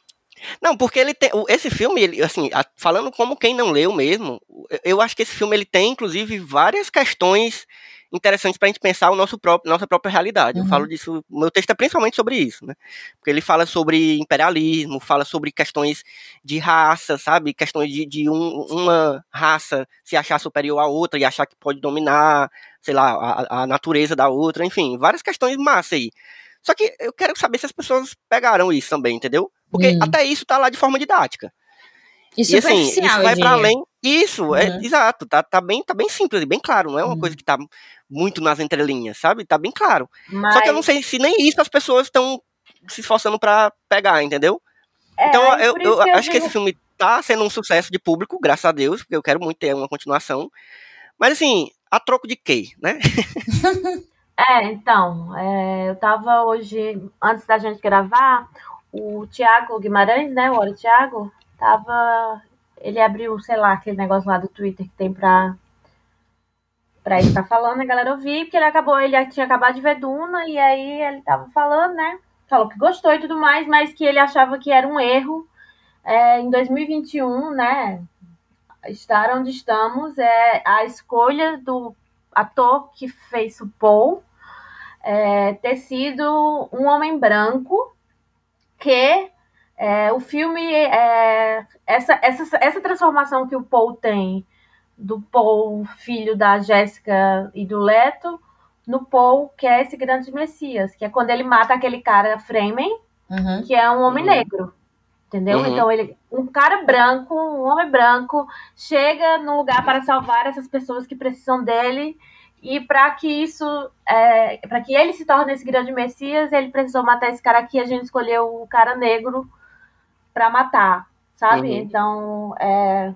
Não, porque ele tem. Esse filme, ele, assim, a- falando como quem não leu mesmo, eu- eu acho que esse filme ele tem, inclusive, várias questões interessantes pra gente pensar o nosso próprio, nossa própria realidade. Eu Uhum. falo disso. o Meu texto é principalmente sobre isso, né? Porque ele fala sobre imperialismo, fala sobre questões de raça, sabe? Questões de, de um- uma raça se achar superior à outra e achar que pode dominar, sei lá, a, a natureza da outra, enfim, várias questões massa aí. Só que eu quero saber se as pessoas pegaram isso também, entendeu? Porque Hum. até isso tá lá de forma didática. E E assim, isso vai eu para além. Isso, é Uhum. exato, tá, tá, bem, tá bem simples, bem claro, não é uma Uhum. coisa que tá muito nas entrelinhas, sabe? Tá bem claro. Mas, Só que eu não sei se nem isso as pessoas estão se esforçando pra pegar, entendeu? é, então eu, eu isso que acho que esse filme tá sendo um sucesso de público, graças a Deus, porque eu quero muito ter uma continuação. Mas assim, a troco de quê, né? É, então, é, eu tava hoje, antes da gente gravar, o Thiago Guimarães, né, o Olha Thiago, tava, ele abriu, sei lá, aquele negócio lá do Twitter que tem pra, pra ele estar falando, a galera ouvir, porque ele acabou, ele tinha acabado de ver Duna, e aí ele tava falando, né, falou que gostou e tudo mais, mas que ele achava que era um erro. É, em 2021, né, estar onde estamos, é a escolha do ator que fez o Paul é, ter sido um homem branco que é, o filme é, essa, essa, essa transformação que o Paul tem do Paul filho da Jéssica e do Leto no Paul que é esse grande Messias que é quando ele mata aquele cara Fremen Uhum. que é um homem Uhum. negro. Entendeu? Uhum. Então ele, um cara branco, um homem branco, chega no lugar para salvar essas pessoas que precisam dele e para que isso, é, para que ele se torne esse grande Messias, ele precisou matar esse cara aqui. A gente escolheu o cara negro para matar, sabe? Uhum. Então, é,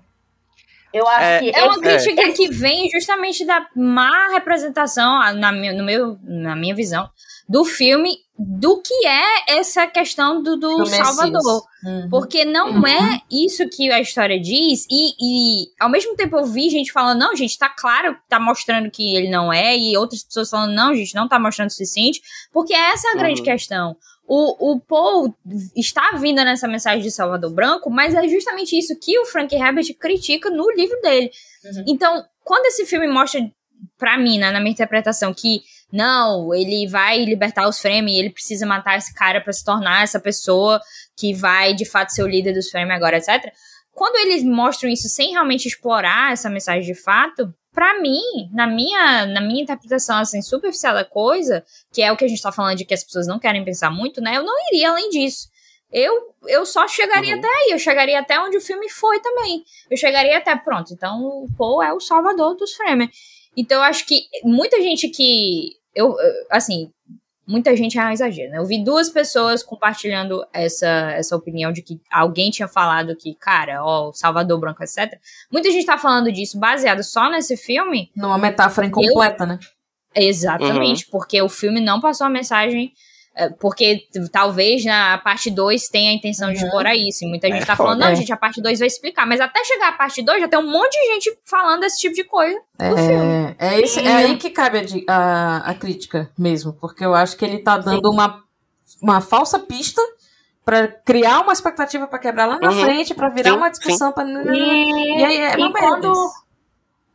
eu acho É, que É uma esse- crítica esse- que vem justamente da má representação, na, no meu, na minha visão, do filme, do que é essa questão do, do. Salvador. Uhum. Porque não Uhum. é isso que a história diz, e, e ao mesmo tempo eu vi gente falando, não, gente, tá claro, tá mostrando que ele não é, e outras pessoas falando, não, gente, não tá mostrando o suficiente, porque essa é a grande Uhum. questão. O, o Paul está vindo nessa mensagem de Salvador Branco, mas é justamente isso que o Frank Herbert critica no livro dele. Uhum. Então, quando esse filme mostra pra mim, né, na minha interpretação, que não, ele vai libertar os Fremen, ele precisa matar esse cara pra se tornar essa pessoa que vai de fato ser o líder dos Fremen agora, etc. Quando eles mostram isso sem realmente explorar essa mensagem de fato, pra mim, na minha, na minha interpretação assim superficial da coisa, que é o que a gente tá falando de que as pessoas não querem pensar muito, né? Eu não iria além disso. Eu, eu só chegaria Uhum. até aí, eu chegaria até onde o filme foi também. Eu chegaria até, pronto, então o Paul é o salvador dos Fremen. Então eu acho que muita gente que. Eu, eu- assim, muita gente é um exagero, né? Eu vi duas pessoas compartilhando essa, essa opinião de que alguém tinha falado que, cara, ó, Salvador Branco, etc. Muita gente tá falando disso baseado só nesse filme. Numa metáfora incompleta, né? Exatamente, porque o filme não passou a mensagem. É, Porque talvez na parte 2 tenha a intenção de Uhum. explorar isso. E muita gente É tá foda. falando, não, É. gente, a parte 2 vai explicar. Mas até chegar a parte 2, já tem um monte de gente falando desse tipo de coisa. no filme. É, é, esse, é aí que cabe a, a, a crítica mesmo, porque eu acho que ele tá dando uma, uma falsa pista para criar uma expectativa para quebrar lá na Uhum. frente, para virar Sim, uma discussão para E, E aí é e quando, isso.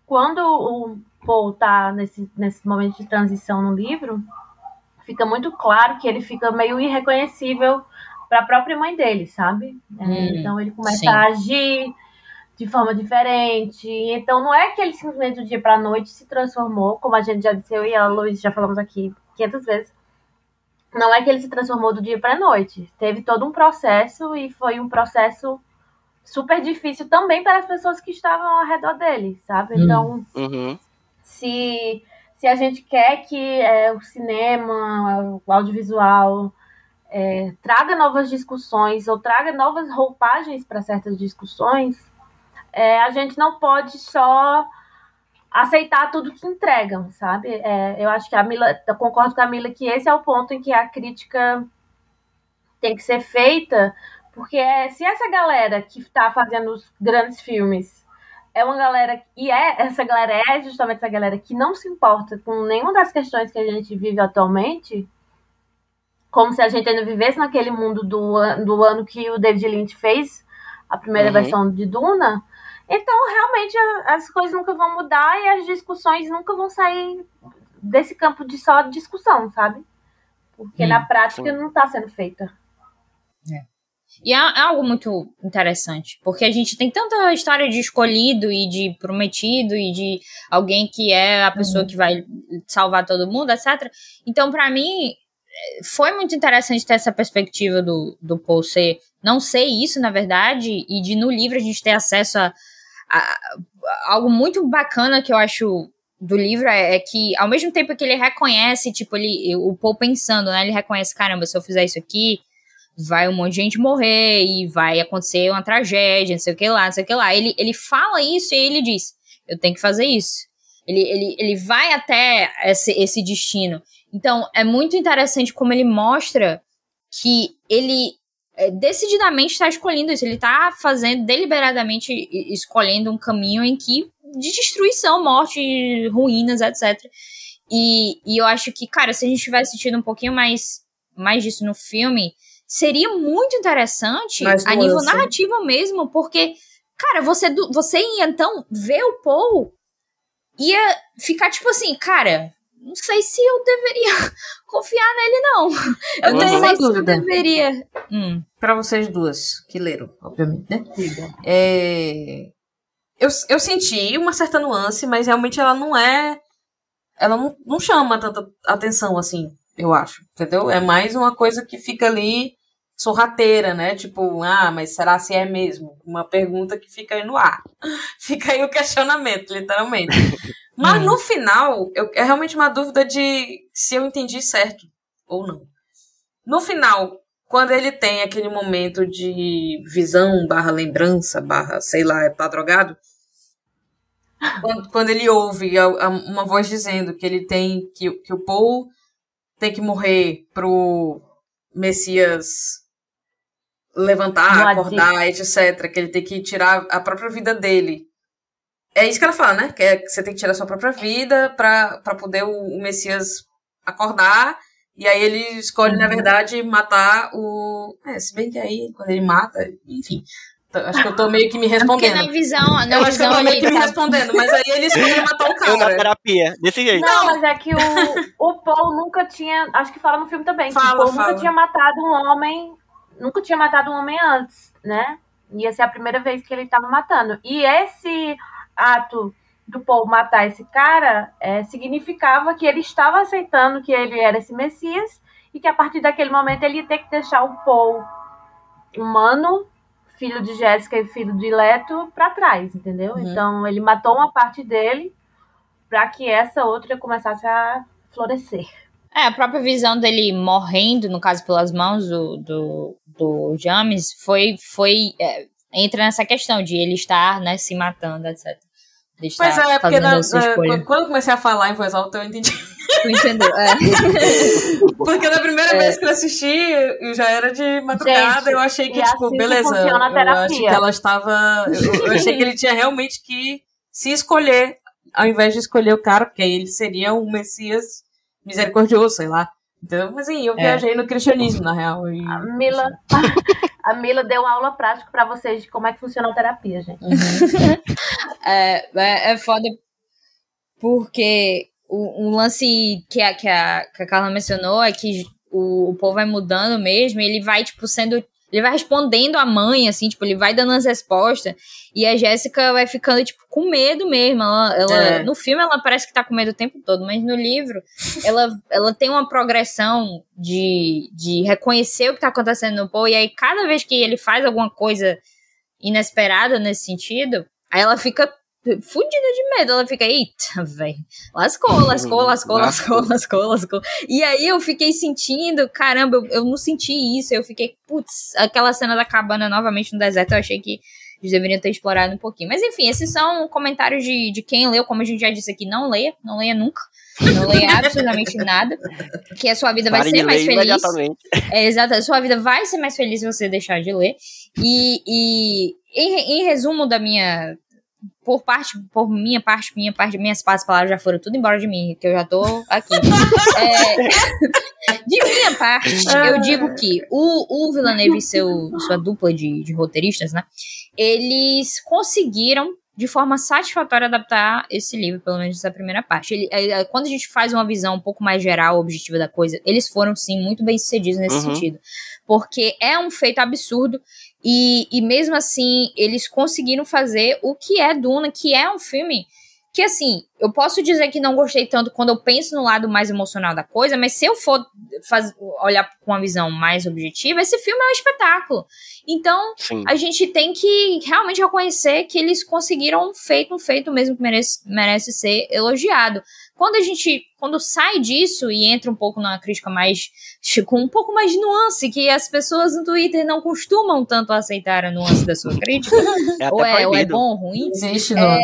quando o Paul tá nesse, nesse momento de transição no livro, fica muito claro que ele fica meio irreconhecível para a própria mãe dele, sabe? É, Hum, então ele começa sim. a agir de forma diferente. Então não é que ele simplesmente do dia para noite se transformou, como a gente já disse, eu e a Luiz já falamos aqui 500 vezes. Não é que ele se transformou do dia para noite. Teve todo um processo e foi um processo super difícil também para as pessoas que estavam ao redor dele, sabe? Hum. Então, Uhum. se, se a gente quer que é, o cinema, o audiovisual é, traga novas discussões ou traga novas roupagens para certas discussões, é, a gente não pode só aceitar tudo que entregam, sabe? É, eu acho que a Mila, eu concordo com a Mila que esse é o ponto em que a crítica tem que ser feita, porque é, se essa galera que está fazendo os grandes filmes é uma galera e é essa galera é justamente essa galera que não se importa com nenhuma das questões que a gente vive atualmente, como se a gente ainda vivesse naquele mundo do, do ano que o David Lynch fez a primeira Uhum. versão de Duna. Então, realmente, a- as coisas nunca vão mudar e as discussões nunca vão sair desse campo de só discussão, sabe? Porque Hum, na prática sim. não está sendo feita. E é é algo muito interessante, porque a gente tem tanta história de escolhido e de prometido e de alguém que é a pessoa que vai salvar todo mundo, etc. Então, pra mim, foi muito interessante ter essa perspectiva do, do Paul ser não sei isso, na verdade, e de no livro a gente ter acesso a, a- a algo muito bacana que eu acho do livro é, é que, ao mesmo tempo que ele reconhece, tipo, ele, o Paul pensando, né? Ele reconhece, caramba, se eu fizer isso aqui, vai um monte de gente morrer e vai acontecer uma tragédia, não sei o que lá, não sei o que lá. Ele, ele fala isso e ele diz: Eu tenho que fazer isso. Ele, ele, ele vai até esse, esse destino. Então, é muito interessante como ele mostra que ele é, decididamente está escolhendo isso. Ele está fazendo, deliberadamente escolhendo um caminho em que de destruição, morte, ruínas, etc. E, e eu acho que, cara, se a gente tivesse sentido um pouquinho mais, mais disso no filme, seria muito interessante a nível nuance. narrativo mesmo, porque, cara, você, do- você ia então ver o Paul ia ficar tipo assim, cara, não sei se eu deveria confiar nele, não. Eu tenho sei uma se eu dúvida. deveria. Hum. Pra vocês duas que leram, obviamente, né? É, Eu, eu senti uma certa nuance, mas realmente ela não é. Ela não, não chama tanta atenção assim, eu acho. Entendeu? É mais uma coisa que fica ali sorrateira, né? Tipo, ah, mas será se é mesmo? Uma pergunta que fica aí no ar. Fica aí o questionamento, literalmente. Mas Hum. no final, eu, é realmente uma dúvida de se eu entendi certo ou não. No final, quando ele tem aquele momento de visão barra lembrança, barra, sei lá, tá drogado, quando, quando ele ouve uma voz dizendo que ele tem, que, que o Paul tem que morrer pro Messias levantar, acordar, etc, que ele tem que tirar a própria vida dele. É isso que ela fala, né? Que, é que você tem que tirar a sua própria vida pra, pra poder o, o Messias acordar. E aí ele escolhe, na verdade, matar o. É, se bem que aí, quando ele mata, enfim. Acho que eu tô meio que me Porque respondendo. na visão, na Eu acho que eu tô meio que me respondendo, mas aí ele escolhe matar o Eu na cara. terapia, desse jeito. Não, mas é que o, o Paul nunca tinha. Acho que fala no filme também. que Fala, o Paul fala. nunca tinha matado um homem. Nunca tinha matado um homem antes, né? Ia ser a primeira vez que ele tava matando. E esse ato do Paul matar esse cara é, significava que ele estava aceitando que ele era esse Messias e que a partir daquele momento ele ia ter que deixar o Paul humano, filho de Jéssica e filho de Leto, pra trás, entendeu? Uhum. Então ele matou uma parte dele para que essa outra começasse a florescer. É, a própria visão dele morrendo, no caso, pelas mãos do, do, do James, foi. foi é, entra nessa questão de ele estar, né, se matando, etc. Pois é, porque fazendo na- na- quando eu comecei a falar em voz alta, eu entendi. Tu entendeu? É. Porque da primeira vez que eu assisti, eu já era de madrugada, Gente, eu achei que, tipo, assim que beleza. a Eu acho que ela estava. Eu, eu achei que ele tinha realmente que se escolher, ao invés de escolher o cara, porque aí ele seria um Messias misericordioso, sei lá. Então, assim, eu viajei é. no cristianismo, na real. E... A Mila, a Mila deu aula prática para vocês de como é que funciona a terapia, gente. Uhum. é, é, é foda porque o, um lance que a, que, a, que a Carla mencionou é que o, o povo vai mudando mesmo, ele vai, tipo, sendo ele vai respondendo a mãe, assim, tipo, ele vai dando as respostas. E a Jéssica vai ficando, tipo, com medo mesmo. Ela, ela é. No filme ela parece que tá com medo o tempo todo, mas no livro ela, ela tem uma progressão de, de reconhecer o que tá acontecendo no Paul. E aí, cada vez que ele faz alguma coisa inesperada nesse sentido, aí ela fica fudida de medo. Ela fica, eita, velho. Lascou, lascou, lascou, lascou, lascou, lascou. E aí eu fiquei sentindo, caramba, eu, eu não senti isso. Eu fiquei, putz, aquela cena da cabana novamente no deserto, eu achei que eles deveriam ter explorado um pouquinho. Mas enfim, esses são comentários de, de quem leu, como a gente já disse aqui, não leia, não leia nunca. Não leia absolutamente nada. Que a sua vida vai ser mais feliz. É, exato, a sua vida vai ser mais feliz se você deixar de ler. E, e em, em resumo da minha por parte, por minha parte, minha parte, minhas palavras já foram tudo embora de mim, que eu já tô aqui. é, de minha parte, eu digo que o, o Villeneuve e seu, sua dupla de, de roteiristas, né, eles conseguiram de forma satisfatória adaptar esse livro, pelo menos essa primeira parte. Ele, quando a gente faz uma visão um pouco mais geral, objetiva da coisa, eles foram sim muito bem sucedidos nesse uhum. sentido. Porque é um feito absurdo e, e mesmo assim, eles conseguiram fazer o que é Duna, que é um filme que assim, eu posso dizer que não gostei tanto quando eu penso no lado mais emocional da coisa, mas se eu for faz, olhar com uma visão mais objetiva, esse filme é um espetáculo. Então, Sim. a gente tem que realmente reconhecer que eles conseguiram um feito, um feito mesmo que merece, merece ser elogiado. Quando a gente, quando sai disso e entra um pouco na crítica mais, com um pouco mais de nuance, que as pessoas no Twitter não costumam tanto aceitar a nuance da sua crítica, é ou, é, ou, é, bom ou ruim. Existe é,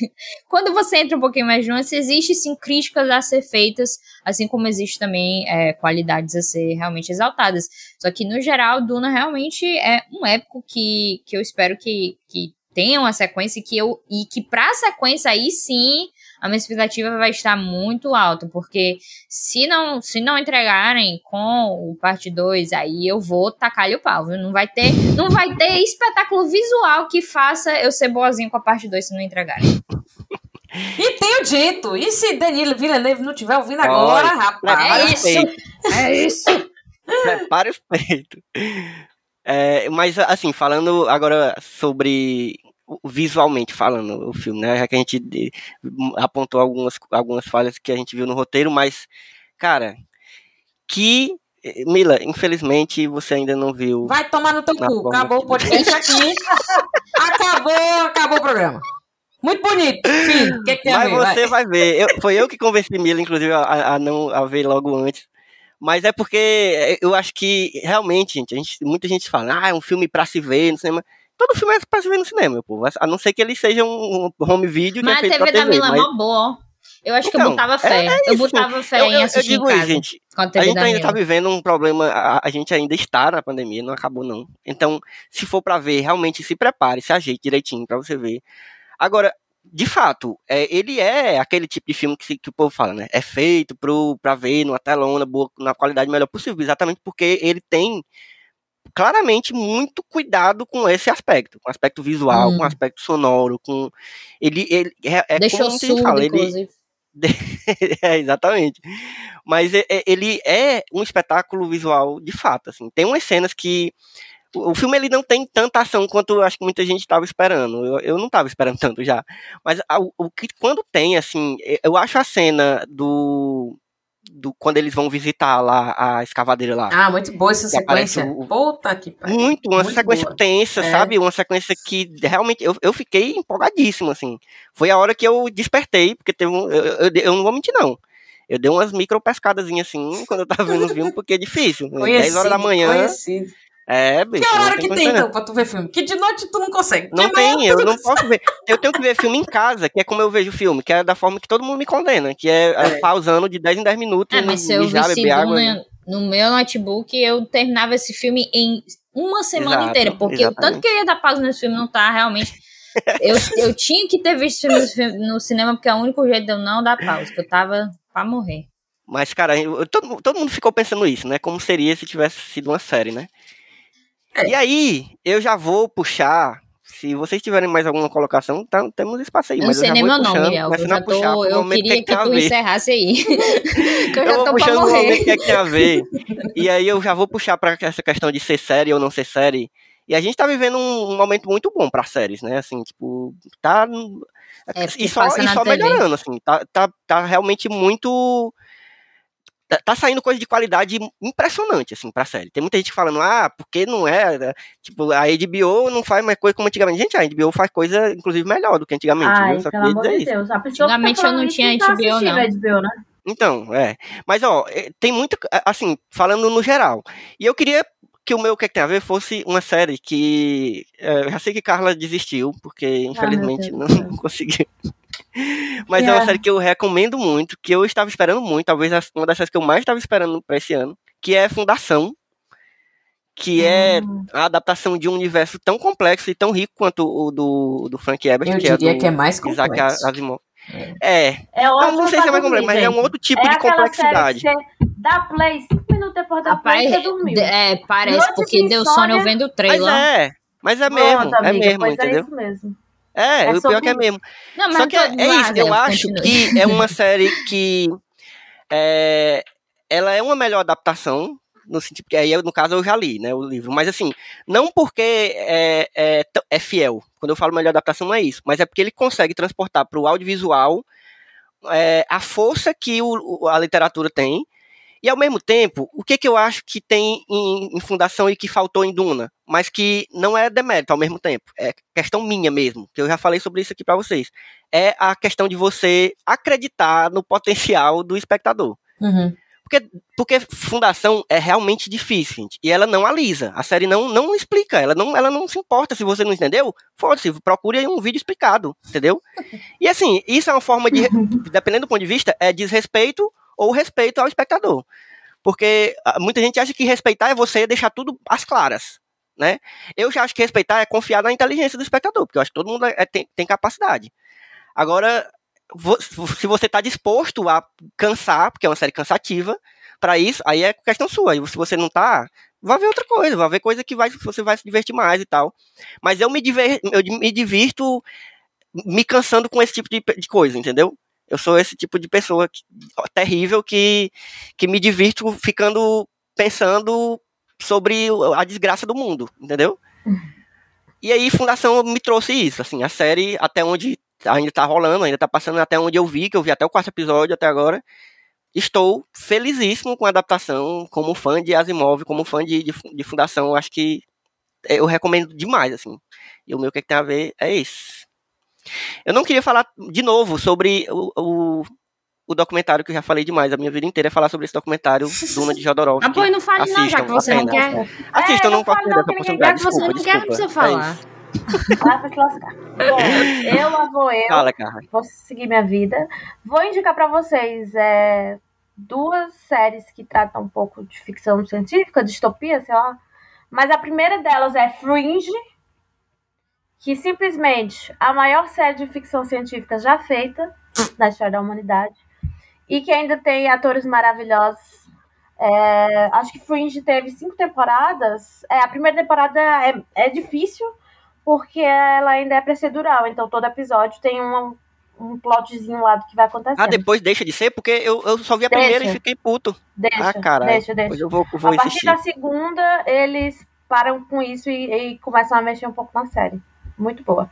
Quando você entra um pouquinho mais de nuance, existe sim críticas a ser feitas, assim como existe também é, qualidades a ser realmente exaltadas. Só que, no geral, Duna realmente é um épico que, que eu espero que, que tenha uma sequência que eu, e que pra sequência aí sim a minha expectativa vai estar muito alta, porque se não, se não entregarem com o parte 2, aí eu vou tacar-lhe o pau, viu? Não vai ter, não vai ter espetáculo visual que faça eu ser boazinho com a parte 2 se não entregarem. E tenho dito, e se Danilo Villeneuve não estiver ouvindo agora, rapaz? É isso! É isso! Prepare o peito. É, mas, assim, falando agora sobre visualmente falando o filme, né? Já que a gente apontou algumas, algumas falhas que a gente viu no roteiro, mas, cara, que. Mila, infelizmente você ainda não viu. Vai tomar no teu cu. Acabou o podcast aqui. acabou, acabou o programa. Muito bonito. Sim, que que Mas você vai, vai ver. Eu, foi eu que convenci Mila, inclusive, a, a, não a ver logo antes. Mas é porque eu acho que realmente, gente, gente, muita gente fala, ah, é um filme pra se ver no cinema. Todo filme é pra se ver no cinema, meu povo. A não ser que ele seja um home video. Mas é a TV da Mila é mó boa, ó. Eu acho então, que eu então, botava fé. É, é eu botava fé eu, em assistir eu digo em casa. Isso, gente, a, a gente ainda tá vivendo um problema. A, a, gente ainda está na pandemia, não acabou não. Então, se for para ver, realmente se prepare, se ajeite direitinho para você ver. Agora, de fato, é, ele é aquele tipo de filme que, que o povo fala, né? É feito pro, pra ver numa telona, boa, na qualidade melhor possível, exatamente porque ele tem claramente muito cuidado com esse aspecto, com o aspecto visual, hum. com o aspecto sonoro, com ele, ele é, é Deixou como surdo, fala, ele é, exatamente. Mas é, ele é um espetáculo visual de fato, assim. Tem umas cenas que o filme ele não tem tanta ação quanto acho que muita gente estava esperando. Eu, eu não estava esperando tanto já. Mas o, o que quando tem assim, eu acho a cena do do, quando eles vão visitar lá a escavadeira lá. Ah, muito boa essa sequência. O, Puta que pariu. Muito, uma muito sequência boa. tensa, é. sabe? Uma sequência que realmente eu, eu fiquei empolgadíssimo, assim. Foi a hora que eu despertei, porque teve um. Eu, eu, eu não vou mentir, não. Eu dei umas micro pescadazinhas assim quando eu tava vendo o filme, porque é difícil. Conhecido, 10 horas da manhã. Conhecido. É, bicho. Que horário que tem, então, pra tu ver filme? Que de noite tu não consegue. Não tem, eu não posso ver. Eu tenho que ver filme em casa, que é como eu vejo filme, que é da forma que todo mundo me condena, que é, é. pausando de 10 em 10 minutos. É, mas se eu visse água, no, no meu notebook, eu terminava esse filme em uma semana Exato, inteira, porque o tanto que eu ia dar pausa nesse filme não tá realmente... eu, eu tinha que ter visto filme no cinema, porque é o único jeito de eu não dar pausa, que eu tava pra morrer. Mas, cara, eu- todo, todo mundo ficou pensando isso, né? Como seria se tivesse sido uma série, né? É. E aí, eu já vou puxar. Se vocês tiverem mais alguma colocação, tá, temos espaço aí. Não mas sei eu já nem vou meu nome, Miguel. Eu, já puxar tô, eu queria que, que tu encerrasse aí. que eu já Eu vou tô pra puxando o momento morrer. que é que tem a ver. E aí eu já vou puxar pra essa questão de ser série ou não ser série. E a gente tá vivendo um, um momento muito bom pra séries, né? Assim, tipo, tá. É, e só, e só melhorando, assim. Tá, tá, tá realmente muito. Tá, tá saindo coisa de qualidade impressionante, assim, pra série. Tem muita gente falando, ah, porque não é. né? Tipo, a HBO não faz mais coisa como antigamente. Gente, a HBO faz coisa, inclusive, melhor do que antigamente. Ai, viu? Só pelo amor dizer de isso. Deus. A pessoa que tá Antigamente eu não isso tinha tá HBO, não. HBO, né? Então, é. Mas, ó, é, tem muito, assim, falando no geral. E eu queria que o meu que, é que tem a ver fosse uma série que. é, eu já sei que Carla desistiu, porque infelizmente Deus não, não conseguiu. Mas é Que uma é? série que eu recomendo muito, que eu estava esperando muito, talvez uma das séries que eu mais estava esperando pra esse ano, que é Fundação. Que é Hum. a adaptação de um universo tão complexo e tão rico quanto o do, do Frank Herbert, Eu que é diria do que é mais Isaac complexo. Asimov. É, É não, ótimo não sei se é mais complexo, mas é um outro tipo é de complexidade. Série que você dá play, cinco minutos depois da play, Rapaz, você dormiu. é, parece, Noite porque de deu sono eu vendo o Mas trailer. é, mas é mesmo, Pronto, é amiga, mesmo, pois entendeu? É isso mesmo. É, É o pior sobre que é mesmo. Não, Só que é, é isso, eu acho continue. que é uma série que é, ela é uma melhor adaptação, no sentido que aí, no caso, eu já li, né, o livro, mas assim, não porque é, é, é fiel, quando eu falo melhor adaptação não é isso, mas é porque ele consegue transportar para o audiovisual é, a força que o- a literatura tem, e ao mesmo tempo, o que, que eu acho que tem em, em Fundação e que faltou em Duna, mas que não é demérito ao mesmo tempo, é questão minha mesmo, que eu já falei sobre isso aqui para vocês, é a questão de você acreditar no potencial do espectador. Uhum. Porque, porque Fundação é realmente difícil, gente. E ela não alisa. A série não, não explica. Ela não, ela não se importa. Se você não entendeu, foda-se, procure aí um vídeo explicado. Entendeu? E assim, isso é uma forma de, dependendo do ponto de vista, é desrespeito ou respeito ao espectador. Porque ah, muita gente acha que respeitar é você deixar tudo às claras. Né? Eu já acho que respeitar é confiar na inteligência do espectador, porque eu acho que todo mundo é- tem, tem capacidade. Agora, se você está disposto a cansar, porque é uma série cansativa, para isso, aí é questão sua. E se você não tá, vai ver outra coisa, vai ver coisa que vai, você vai se divertir mais e tal. Mas eu me, diver, eu me divirto me cansando com esse tipo de, de coisa, entendeu? Eu sou esse tipo de pessoa que- terrível que, que me divirto ficando pensando sobre a desgraça do mundo, entendeu? E aí Fundação me trouxe isso, assim, a série até onde ainda tá rolando, ainda tá passando até onde eu vi, que eu vi até o quarto episódio até agora. Estou felizíssimo com a adaptação, como fã de Asimov, como fã de, de, de Fundação, acho que eu recomendo demais, assim. E o meu que, é que tem a ver é esse. Eu não queria falar de novo sobre o, o, o documentário que eu já falei demais a minha vida inteira, é falar sobre esse documentário Duna de Jodorowsky. Ah, pois não fale não, já Assistam, que você não quer. Assistam, É, não não posso fale não. Já que você Desculpa, não quer, não desculpa. precisa É falar. isso. Vai pra te lascar. Bom, eu lá vou eu. Fala, cara. vou seguir minha vida. Vou indicar pra vocês é, duas séries que tratam um pouco de ficção científica, distopia, sei lá. Mas a primeira delas é Fringe, que simplesmente a maior série de ficção científica já feita na história da humanidade e que ainda tem atores maravilhosos. É, acho que Fringe teve cinco temporadas. É, a primeira temporada é, é difícil porque ela ainda é procedural, então todo episódio tem um, um plotzinho lá do que vai acontecer. Ah, depois deixa de ser? Porque eu, eu só vi a primeira Deixa. e fiquei puto. Deixa, ah, caralho. deixa, deixa. Eu vou, vou a partir insistir. da segunda, eles param com isso e, e começam a mexer um pouco na série. Muito boa.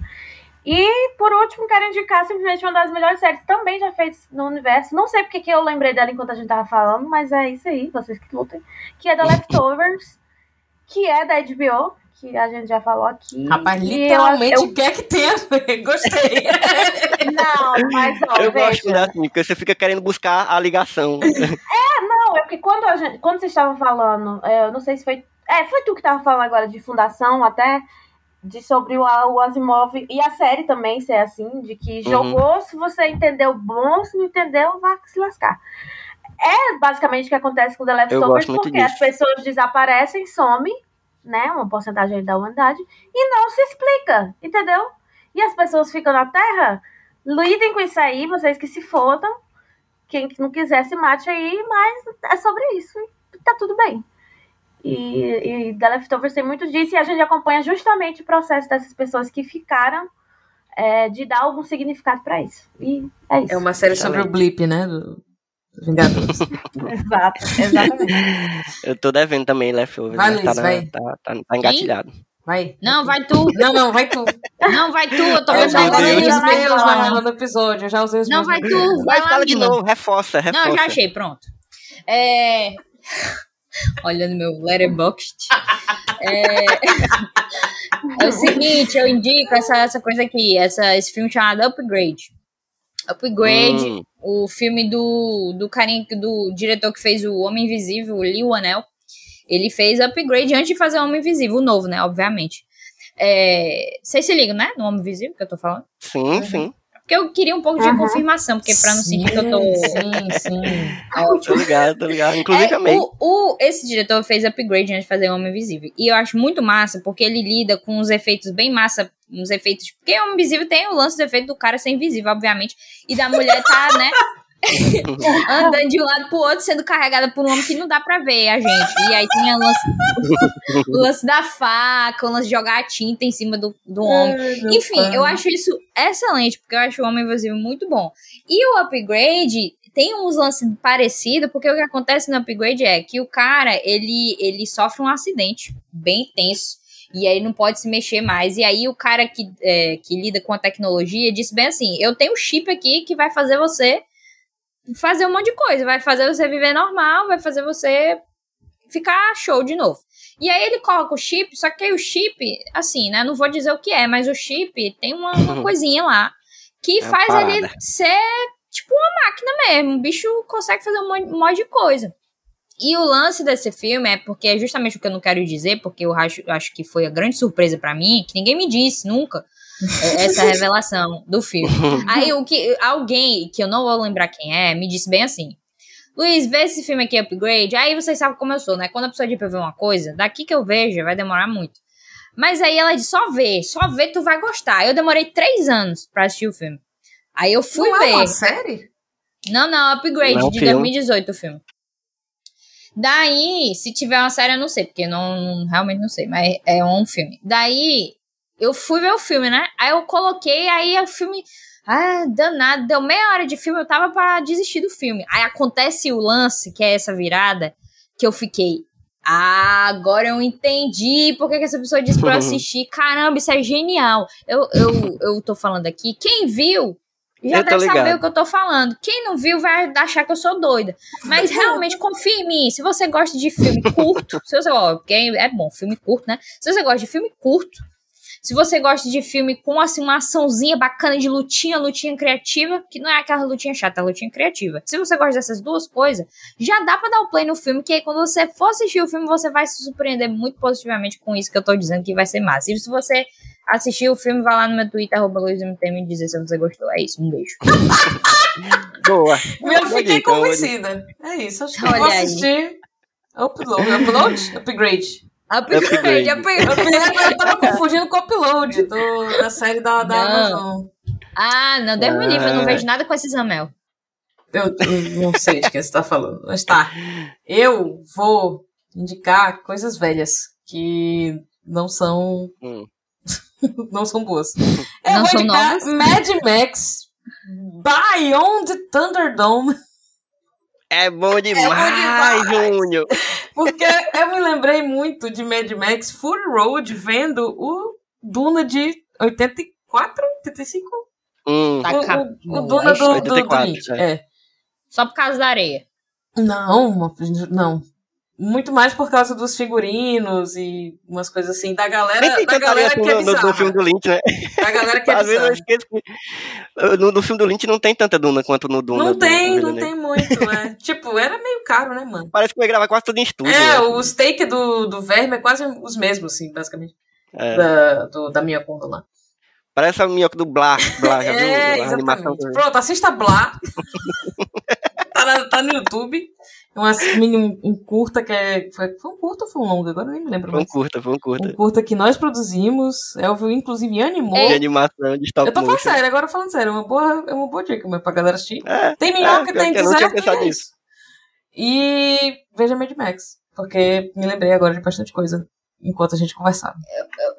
E, por último, quero indicar simplesmente uma das melhores séries também já feitas no universo. Não sei porque que eu lembrei dela enquanto a gente tava falando, mas é isso aí, vocês que lutem. Que é The Leftovers, que é da HBO, que a gente já falou aqui. Rapaz, E eu- literalmente eu- quer que tenha. Gostei. Não, mas ó, Eu gosto veja. da assim, porque você fica querendo buscar a ligação. Não, é porque quando, a gente, quando vocês estavam falando, é, eu não sei se foi. É, foi tu que tava falando agora de fundação até, de sobre o, o Asimov e a série também ser assim, de que Uhum. jogou, se você entendeu, bom, se não entendeu, vai se lascar. É basicamente o que acontece com The Leftovers, porque disso. as pessoas desaparecem, somem, né? Uma porcentagem da humanidade, e não se explica, entendeu? E as pessoas ficam na Terra, lidem com isso aí, vocês que se fodam. quem não quiser se mate aí, mas é sobre isso. E tá tudo bem. E, e The Leftovers tem muito disso, e a gente acompanha justamente o processo dessas pessoas que ficaram é, de dar algum significado para isso. E é isso. É uma série sobre o blip, né? Do Vingadores. Exato, exatamente. Eu tô devendo também Leftovers. Vai, né? tá, na- vai. tá, tá, tá engatilhado. Vai. Não, vai tu. Não, não, vai tu. Não, vai tu. Eu tô Eu já usei os meus Vai na- lá. no episódio. Eu já usei os Não, meus. vai no tu. Vai lá, fala de novo, reforça, reforça. Não, eu já achei, pronto. É... Olhando meu letterboxd. É... é o seguinte, eu indico essa, essa coisa aqui, essa, esse filme chamado Upgrade. Upgrade, Hum, o filme do, do carinha, do diretor que fez o Homem Invisível, o Lee Wanell. Ele fez Upgrade antes de fazer o Homem Invisível, o novo, né, obviamente. É... Vocês se ligam, né, no Homem Invisível que eu tô falando? sim, sim. Porque eu queria um pouco de Uhum. confirmação, porque pra não sentir que eu tô... Sim, sim. Tô ligado, tô ligado. Inclusive, É, amei. o, o- esse diretor fez upgrade antes de fazer Homem Invisível. E eu acho muito massa, porque ele lida com uns efeitos bem massa. Uns efeitos. Porque Homem Invisível tem o lance do efeito do cara ser invisível, obviamente. E da mulher tá, né? andando de um lado pro outro, sendo carregada por um homem que não dá pra ver a gente. E aí tem o lance, o lance da faca, o lance de jogar a tinta em cima do, do homem. Enfim, eu acho isso excelente, porque eu acho o Homem Invisível muito bom. E o upgrade tem uns lances parecidos, porque o que acontece no upgrade é que o cara, ele, ele sofre um acidente bem tenso. E aí não pode se mexer mais. E aí o cara que, é, que lida com a tecnologia disse bem assim: eu tenho um chip aqui que vai fazer você fazer um monte de coisa. Vai fazer você viver normal, vai fazer você ficar show de novo. E aí ele coloca o chip, só que aí o chip, assim, né? Não vou dizer o que é, mas o chip tem uma, uma coisinha lá que É faz ele parada. ser tipo uma máquina mesmo. O bicho consegue fazer um monte, de coisa. E o lance desse filme é porque é justamente o que eu não quero dizer, porque eu acho, acho que foi a grande surpresa pra mim, que ninguém me disse nunca essa revelação do filme. Aí o que alguém que eu não vou lembrar quem é, me disse bem assim: Luiz, vê esse filme aqui, Upgrade. Aí vocês sabem como eu sou, né? Quando a pessoa diz pra ver uma coisa, daqui que eu vejo vai demorar muito. Mas aí ela disse: só vê, só vê, tu vai gostar. Eu demorei três anos pra assistir o filme. Aí eu fui Não ver. é uma série? Não, não, Upgrade, Não é de filme. 2018 o filme. Daí, se tiver uma série, eu não sei, porque não, não- realmente não sei, mas é um filme. Daí, eu fui ver o filme, né? Aí eu coloquei, aí o filme. Ah, danado, deu meia hora de filme, eu tava pra desistir do filme. Aí acontece o lance, que é essa virada, que eu fiquei. Ah, agora eu entendi por que, essa pessoa disse pra eu assistir. Caramba, isso é genial. Eu, eu, eu tô falando aqui. Quem viu já Eu deve saber ligado. o que eu tô falando. Quem não viu vai achar que eu sou doida. Mas realmente confia em mim. Se você gosta de filme curto, se você, ó, porque é bom, filme curto, né? Se você gosta de filme curto, se você gosta de filme com assim, uma açãozinha bacana de lutinha, lutinha criativa, que não é aquela lutinha chata, é a lutinha criativa. Se você gosta dessas duas coisas, já dá pra dar o play no filme, que aí quando você for assistir o filme, você vai se surpreender muito positivamente com isso que eu tô dizendo, que vai ser massa. E se você assistir o filme, vai lá no meu Twitter, arroba LuizMTM, e dizer se você gostou. É isso, um beijo. Boa. Eu fiquei convencida. É isso, acho que eu vou assistir. Upload, upload? Upgrade. Upgrade. Upgrade, upgrade. Upgrade eu tava confundindo com o upload do, da série da, da Não. Amazon. Ah, não, Deus me livre, eu não Ah. vejo nada com esses Amel. Eu, eu não sei de quem você tá falando, mas tá. Eu vou indicar coisas velhas que não são. Hum. não são boas. Eu Não vou são indicar novas? Mad Max Beyond Thunderdome. É bom demais, demais. Júnior. Porque eu me lembrei muito de Mad Max Fury Road vendo o Duna de 84, 85? Hum. Tá o, o, o Duna do, do, do 84, Lynch. é. É. Só por causa da areia. Não, não. Muito mais por causa dos figurinos e umas coisas assim, da galera, da galera que é no, no, filme do Lynch, né? Da galera que é Às vezes eu bizarra. esqueço que no, no filme do Lynch não tem tanta duna quanto no Duna. Não tem, do não tem muito, né? tipo, era meio caro, né, mano? Parece que vai gravar quase tudo em estúdio. É, né? o steak do, do verme é quase os mesmos, assim, basicamente. É. Da, do, da minha conta lá. Parece a minhoca do Blá. Blá já é, viu? A animação exatamente. Pronto, assista Blá. Na- tá no YouTube. Uma, um, um curta que é. Foi, foi um curta ou foi um longo? Agora nem me lembro Foi um mais. curta, foi um curta. Um curta que nós produzimos. Elvio, inclusive, animou. De animação, de stop Eu tô falando motion. sério, agora falando sério. É uma boa, é uma boa dica mas pra galera assistir. É, Tem minhoca, é, tem que eu não tinha pensado é nisso. isso. E veja Mad Max. Porque me lembrei agora de bastante coisa enquanto a gente conversava.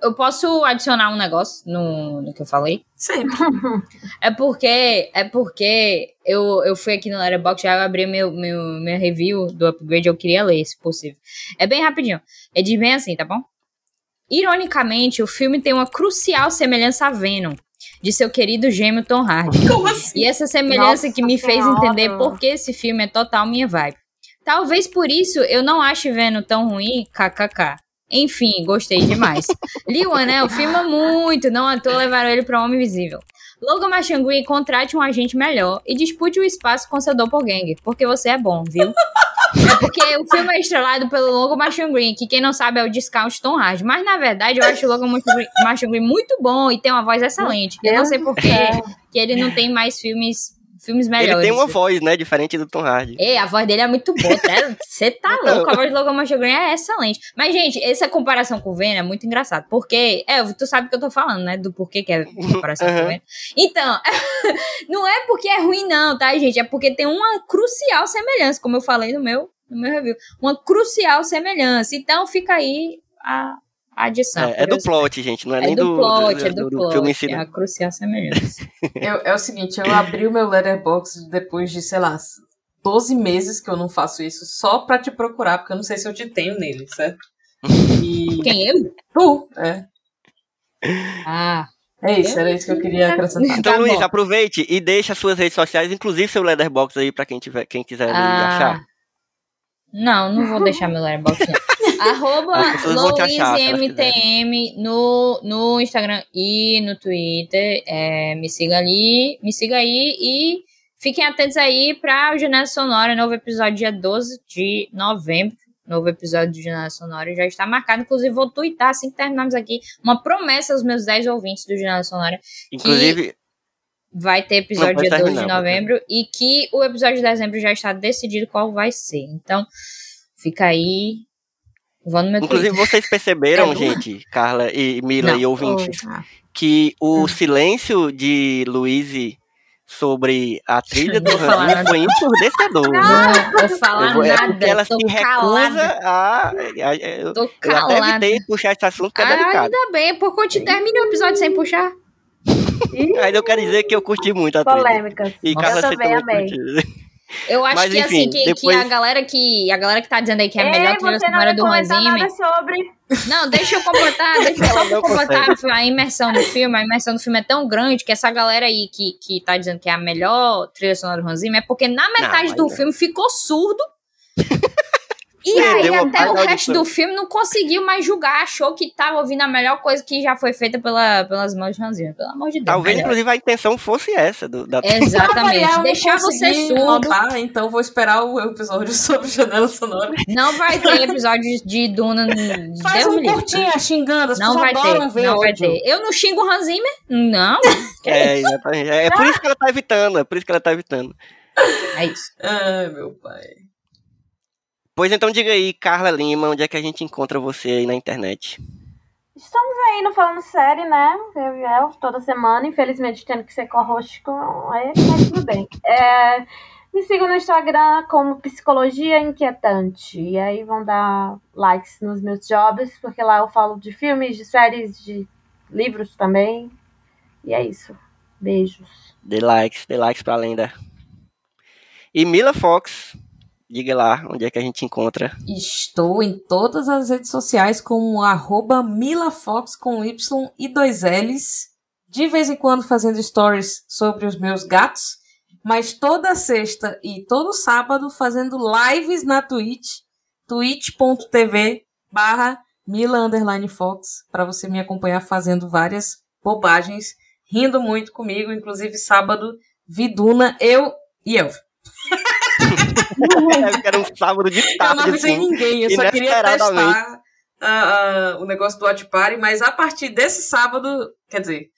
Eu posso adicionar um negócio no, no que eu falei? Sempre. É porque, é porque eu, eu fui aqui no Letterboxd, já abri meu, meu, meu review do upgrade, eu queria ler, se possível. É bem rapidinho. É de bem assim, tá bom? Ironicamente, o filme tem uma crucial semelhança a Venom, de seu querido gêmeo Tom Hardy. Como assim? E essa semelhança Nossa que me fez Senhora. entender por que esse filme é total minha vibe. Talvez por isso eu não ache Venom tão ruim, kkk. Enfim, gostei demais. Li o Anel, filma muito, não à toa levaram ele para Homem Invisível. Logan Machanguin contrate um agente melhor e dispute o espaço com seu doppelganger, porque você é bom, viu? É porque o filme é estrelado pelo Logan Machanguin, que quem não sabe é o Discount Tom Hardy. Mas, na verdade, eu acho o Logan Machanguin- Machanguin muito bom e tem uma voz excelente. Eu não sei por que que ele não tem mais filmes, filmes melhores. Ele tem uma voz, né? Diferente do Tom Hardy. É, a voz dele é muito boa. Você tá louco, a voz do Logan Machanguin é excelente. Mas, gente, essa comparação com o Venom é muito engraçado. Porque, é, tu sabe o que eu tô falando, né? Do porquê que é comparação com o. Venom. Então, não é porque é ruim, não, tá, gente? É porque tem uma crucial semelhança, como eu falei no meu, no meu review. Uma crucial semelhança. Então, fica aí a adição. É, é do plot, gente, não é, É nem do, do, plot, é do, plot. filme em é não. a crucial semelhança. Eu- é o seguinte, eu abri o meu letterbox depois de, sei lá, 12 meses que eu não faço isso, só pra te procurar, porque eu não sei se eu te tenho nele, certo? E. Quem, eu? Tu, é. Ah, É isso, era isso que eu queria acrescentar. Então, Tá Luiz, aproveite e deixa as suas redes sociais, inclusive seu Letterboxd aí pra quem, tiver, quem quiser Ah, achar. Não, não vou deixar meu letterbox não. Arroba LouiseMTM no, no Instagram e no Twitter. É, me siga ali, me siga aí e fiquem atentos aí para o Janela Sonora, novo episódio dia 12 de novembro. Novo episódio de Janela Sonora já está marcado. Inclusive, vou twittar assim que terminarmos aqui. Uma promessa aos meus 10 ouvintes do Janela Sonora. Inclusive, Vai ter episódio Não, dia 12 de novembro e que o episódio de dezembro já está decidido qual vai ser. Então, fica aí. Vou no meu inclusive Twitter. vocês perceberam, É. gente, Carla e Mila Não. e ouvintes, Ah, que o Hum. silêncio de Luiz sobre a trilha do Não nada. foi ensurdecedor. Não vou falar Eu é nada. porque ela tô se recusa calada. a. a- Eu, Tô eu até calada. evitei puxar esse assunto que é Ah, delicado. ainda bem, porque eu te termine o episódio sem puxar. Mas eu quero dizer que eu curti muito a trilha. Polêmicas. E Nossa. Carla Eu você também amei. curtiu. Eu acho Mas, que enfim, assim, que, depois- que a galera que. A galera que tá dizendo aí que é a melhor Ei, trilha não sonora do nada sobre. Não, deixa eu completar, deixa eu só não completar a imersão do filme. A imersão do filme é tão grande que essa galera aí que, que tá dizendo que é a melhor trilha sonora do Zimmer é porque na metade aí do não. filme ficou surdo. E aí até o resto do filme não conseguiu mais julgar, achou que tava ouvindo a melhor coisa que já foi feita pela, pelas mãos de Hans Zimmer. Pelo amor de Deus. Talvez, melhor. inclusive, a intenção fosse essa. Do, da... Exatamente. Não Deixar você surdo. notar, então vou esperar o episódio sobre janela sonora. Não vai ter episódio de Duna. Faz Deus um curtinho xingando, as Não pessoas vai ter, ver não vai ter. Eu não xingo o Hans Zimmer? Não. É, exatamente. É, é por isso que ela tá evitando. É por isso que ela tá evitando. É isso. Ai, meu pai. Pois então diga aí, Carla Lima, onde é que a gente encontra você aí na internet? Estamos aí no Falando Série, né? Eu e El, toda semana. Infelizmente, tendo que ser co-host com ele, mas tudo bem. É, me sigam no Instagram como Psicologia Inquietante. E aí vão dar likes nos meus jobs, porque lá eu falo de filmes, de séries, de livros também. E é isso. Beijos. Dê likes, dê likes pra lenda. E Mila Fox, diga lá onde é que a gente encontra. Estou em todas as redes sociais como arroba milafox com Y e dois L's. De vez em quando fazendo stories sobre os meus gatos. Mas toda sexta e todo sábado fazendo lives na Twitch. twitch.tv barra Mila Fox. Para você me acompanhar fazendo várias bobagens. Rindo muito comigo. Inclusive sábado, Viduna, eu e Elvio. Eu quero um sábado de Eu não tarde, avisei assim. ninguém, eu só queria testar ah, ah, o negócio do Watch Party, mas a partir desse sábado, quer dizer,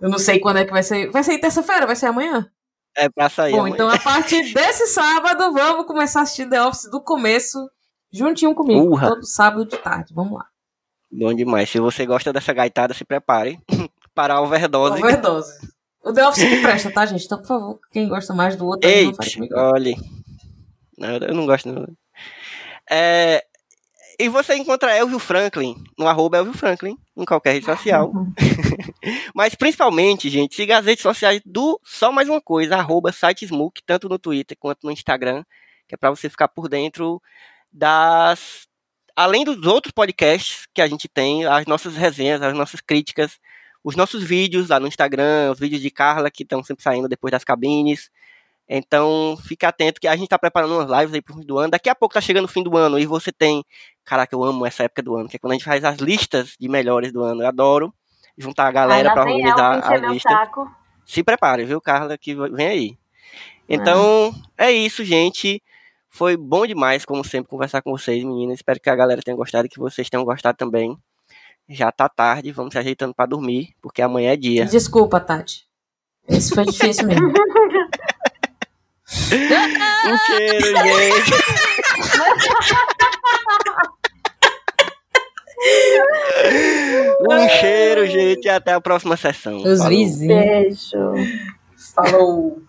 eu não sei quando é que vai ser. Vai ser terça-feira? Vai ser amanhã? É pra sair. Bom, amanhã. então a partir desse sábado, vamos começar a assistir The Office do começo, juntinho comigo, Urra. todo sábado de tarde. Vamos lá. Bom demais. Se você gosta dessa gaitada, se prepare para a overdose. Overdose. O The Office que presta, tá, gente? Então, por favor, quem gosta mais do outro, aí não faz comigo. olha. Não, eu não gosto. Não. É, e você encontra Elvio Franklin no arroba Elvio Franklin em qualquer rede social. Mas principalmente, gente, siga as redes sociais do Só Mais Uma Coisa, arroba site Smook, tanto no Twitter quanto no Instagram, que é para você ficar por dentro das. Além dos outros podcasts que a gente tem, as nossas resenhas, as nossas críticas, os nossos vídeos lá no Instagram, os vídeos de Carla que estão sempre saindo depois das cabines. Então, fique atento que a gente tá preparando umas lives aí pro fim do ano. Daqui a pouco tá chegando o fim do ano e você tem. Caraca, eu amo essa época do ano, que é quando a gente faz as listas de melhores do ano. Eu adoro juntar a galera para organizar a lista. saco. Se prepare, viu, Carla, que vem aí. Então, é isso, gente. Foi bom demais, como sempre, conversar com vocês, meninas. Espero que a galera tenha gostado e que vocês tenham gostado também. Já tá tarde, vamos se ajeitando pra dormir, porque amanhã é dia. Desculpa, Tati. Esse foi difícil mesmo. Um cheiro, gente. Um cheiro, gente. e Até a próxima sessão. Os Falou. vizinhos. Beijo. Falou.